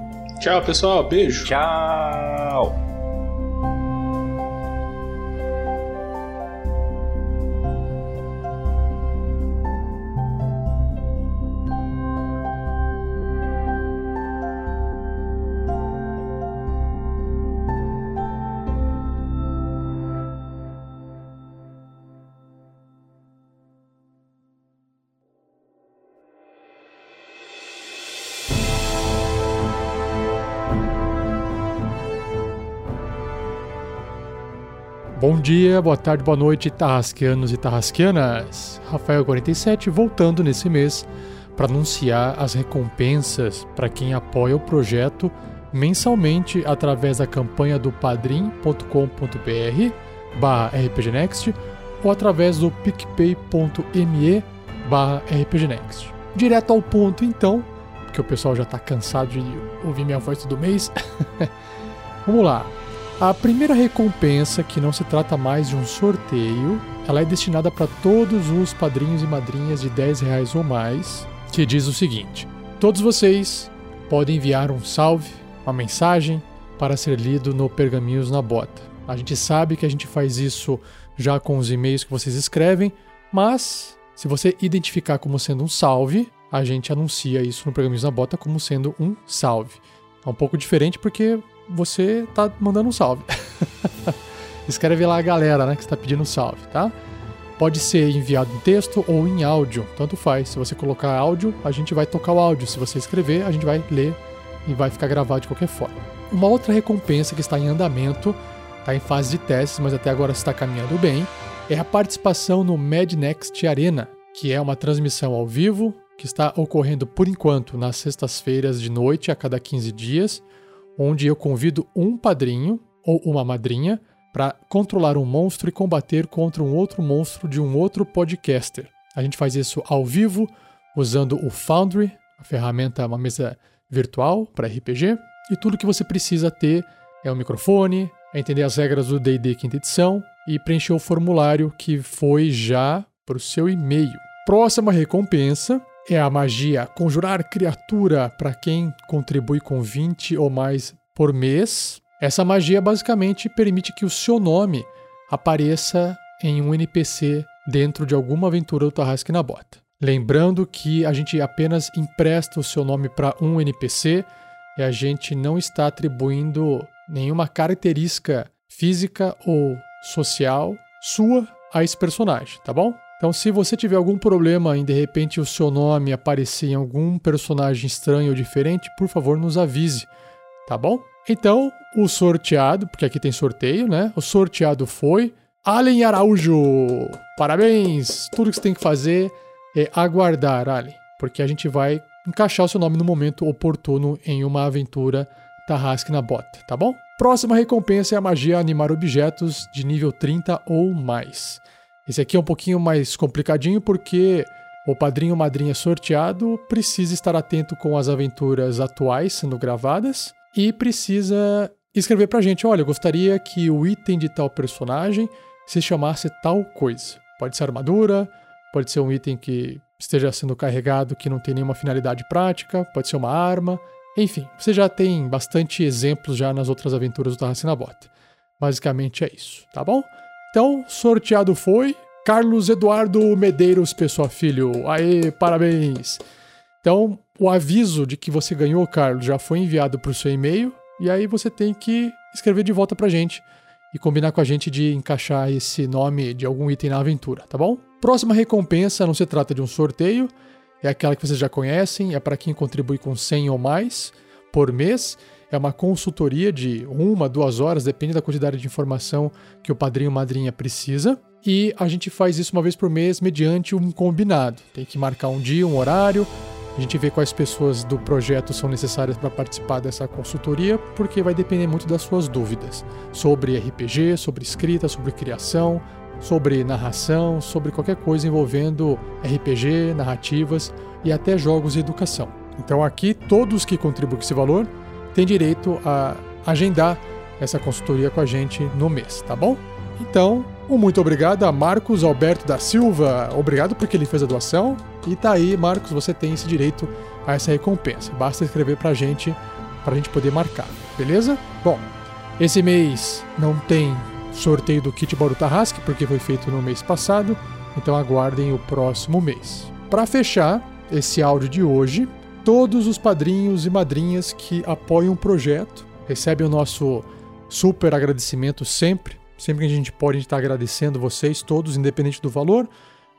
Tchau, pessoal. Beijo. Tchau. Bom dia, boa tarde, boa noite, tarrasqueanos e tarrasqueanas. Rafael47 voltando nesse mês para anunciar as recompensas para quem apoia o projeto mensalmente através da campanha do padrim.com.br barra rpgnext ou através do picpay.me barra rpgnext. Direto ao ponto então, porque o pessoal já está cansado de ouvir minha voz todo mês. Vamos lá. A primeira recompensa, que não se trata mais de um sorteio, ela é destinada para todos os padrinhos e madrinhas de 10 reais ou mais, que diz o seguinte: Todos vocês podem enviar um salve, uma mensagem para ser lido no Pergaminhos na Bota. A gente sabe que a gente faz isso já com os e-mails que vocês escrevem, mas se você identificar como sendo um salve, a gente anuncia isso no Pergaminhos na Bota como sendo um salve. É um pouco diferente porque você tá mandando um salve. Escreve lá a galera, né, que está pedindo um salve, tá? Pode ser enviado em texto ou em áudio, tanto faz. Se você colocar áudio, a gente vai tocar o áudio. Se você escrever, a gente vai ler e vai ficar gravado de qualquer forma. Uma outra recompensa que está em andamento, está em fase de testes, mas até agora está caminhando bem, é a participação no MadNext Arena, que é uma transmissão ao vivo que está ocorrendo por enquanto nas sextas-feiras de noite a cada 15 dias onde eu convido um padrinho ou uma madrinha para controlar um monstro e combater contra um outro monstro de um outro podcaster. A gente faz isso ao vivo usando o Foundry, a ferramenta, uma mesa virtual para RPG, e tudo que você precisa ter é um microfone, é entender as regras do D&D quinta edição e preencher o formulário que foi já para o seu e-mail. Próxima recompensa é a magia Conjurar Criatura para quem contribui com 20 ou mais por mês. Essa magia basicamente permite que o seu nome apareça em um NPC dentro de alguma aventura do Tarrasque na Bota. Lembrando que a gente apenas empresta o seu nome para um NPC e a gente não está atribuindo nenhuma característica física ou social sua a esse personagem, tá bom? Então, se você tiver algum problema em de repente o seu nome aparecer em algum personagem estranho ou diferente, por favor, nos avise, tá bom? Então, o sorteado, porque aqui tem sorteio, né? O sorteado foi Allen Araújo. Parabéns! Tudo que você tem que fazer é aguardar, Allen, porque a gente vai encaixar o seu nome no momento oportuno em uma aventura Tarrasque na bota, tá bom? Próxima recompensa é a magia animar objetos de nível 30 ou mais. Esse aqui é um pouquinho mais complicadinho porque o padrinho ou madrinha sorteado precisa estar atento com as aventuras atuais sendo gravadas e precisa escrever pra gente: olha, eu gostaria que o item de tal personagem se chamasse tal coisa. Pode ser armadura, pode ser um item que esteja sendo carregado que não tem nenhuma finalidade prática, pode ser uma arma, enfim, você já tem bastante exemplos já nas outras aventuras do Tarracina Bota. Basicamente é isso, tá bom? Então, sorteado foi Carlos Eduardo Medeiros Pessoa Filho. Aê, parabéns! Então, o aviso de que você ganhou, Carlos, já foi enviado para o seu e-mail e aí você tem que escrever de volta pra gente e combinar com a gente de encaixar esse nome de algum item na aventura, tá bom? Próxima recompensa não se trata de um sorteio, é aquela que vocês já conhecem, é para quem contribui com 100 ou mais por mês é uma consultoria de uma, duas horas, depende da quantidade de informação que o padrinho ou madrinha precisa. E a gente faz isso uma vez por mês mediante um combinado. Tem que marcar um dia, um horário. A gente vê quais pessoas do projeto são necessárias para participar dessa consultoria, porque vai depender muito das suas dúvidas sobre RPG, sobre escrita, sobre criação, sobre narração, sobre qualquer coisa envolvendo RPG, narrativas e até jogos e educação. Então aqui todos que contribuem com esse valor tem direito a agendar essa consultoria com a gente no mês, tá bom? Então, um muito obrigado a Marcos Alberto da Silva. Obrigado porque ele fez a doação. E tá aí, Marcos, você tem esse direito a essa recompensa. Basta escrever pra gente, pra gente poder marcar, beleza? Bom, esse mês não tem sorteio do kit Bauru Tarrasque, porque foi feito no mês passado. Então aguardem o próximo mês. Para fechar esse áudio de hoje, todos os padrinhos e madrinhas que apoiam o projeto. Recebem o nosso super agradecimento sempre. Sempre que a gente pode, a gente está agradecendo vocês todos, independente do valor.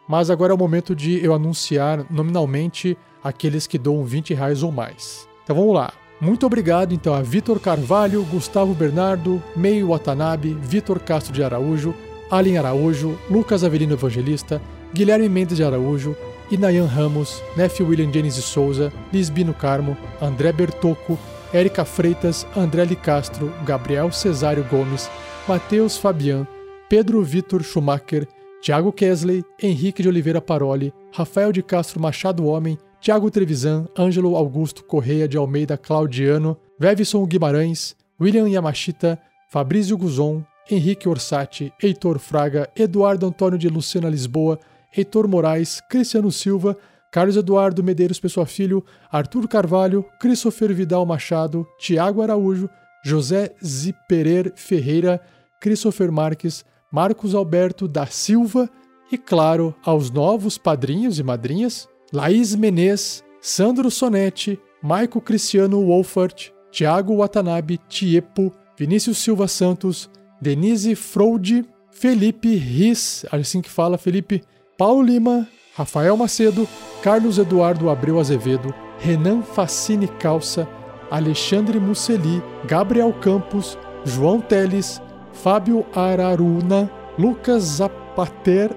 Mas agora é o momento de eu anunciar nominalmente aqueles que doam 20 reais ou mais. Então vamos lá. Muito obrigado então a Vitor Carvalho, Gustavo Bernardo, Meio Watanabe, Vitor Castro de Araújo, Allen Araújo, Lucas Avelino Evangelista, Guilherme Mendes de Araújo, Inayan Ramos, Nef William James de Souza, Lisbino Carmo, André Bertocco, Érica Freitas, André Licastro, Gabriel Cesário Gomes, Matheus Fabian, Pedro Vitor Schumacher, Tiago Kesley, Henrique de Oliveira Paroli, Rafael de Castro Machado Homem, Tiago Trevisan, Ângelo Augusto Correia de Almeida Claudiano, Vevison Guimarães, William Yamashita, Fabrício Guzon, Henrique Orsatti, Heitor Fraga, Eduardo Antônio de Lucena Lisboa, Heitor Moraes, Cristiano Silva, Carlos Eduardo Medeiros Pessoa Filho, Arthur Carvalho, Christopher Vidal Machado, Tiago Araújo, José Ziperer Ferreira, Christopher Marques, Marcos Alberto da Silva e, claro, aos novos padrinhos e madrinhas, Laís Menez, Sandro Sonetti, Maico Cristiano Wolfert, Tiago Watanabe Tiepo, Vinícius Silva Santos, Denise Fraude, Felipe Riz, assim que fala, Felipe, Paulo Lima, Rafael Macedo, Carlos Eduardo Abreu Azevedo, Renan Facine Calça, Alexandre Musseli, Gabriel Campos, João Teles, Fábio Araruna, Lucas Zapater,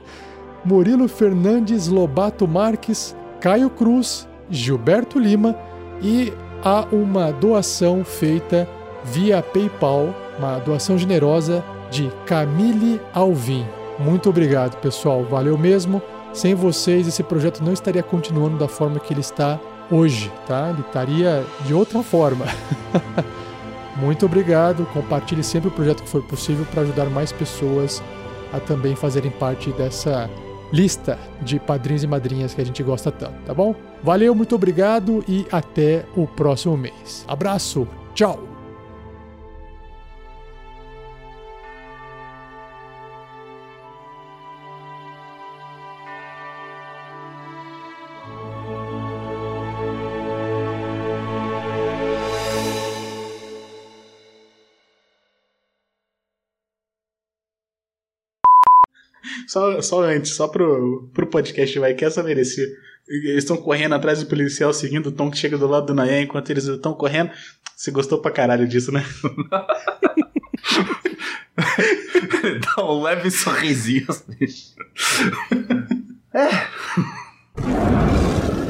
Murilo Fernandes Lobato Marques, Caio Cruz, Gilberto Lima e há uma doação feita via PayPal, uma doação generosa de Camille Alvim. Muito obrigado, pessoal. Valeu mesmo. Sem vocês, esse projeto não estaria continuando da forma que ele está hoje, tá? Ele estaria de outra forma. Muito obrigado. Compartilhe sempre o projeto que for possível para ajudar mais pessoas a também fazerem parte dessa lista de padrinhos e madrinhas que a gente gosta tanto, tá bom? Valeu, muito obrigado e até o próximo mês. Abraço, tchau! Só, só antes, só pro, pro podcast, vai, que essa merecia. Eles estão correndo atrás do policial, seguindo o Tom que chega do lado do Nayan enquanto eles estão correndo. Você gostou pra caralho disso, né? Dá um leve sorrisinho. Assim. é.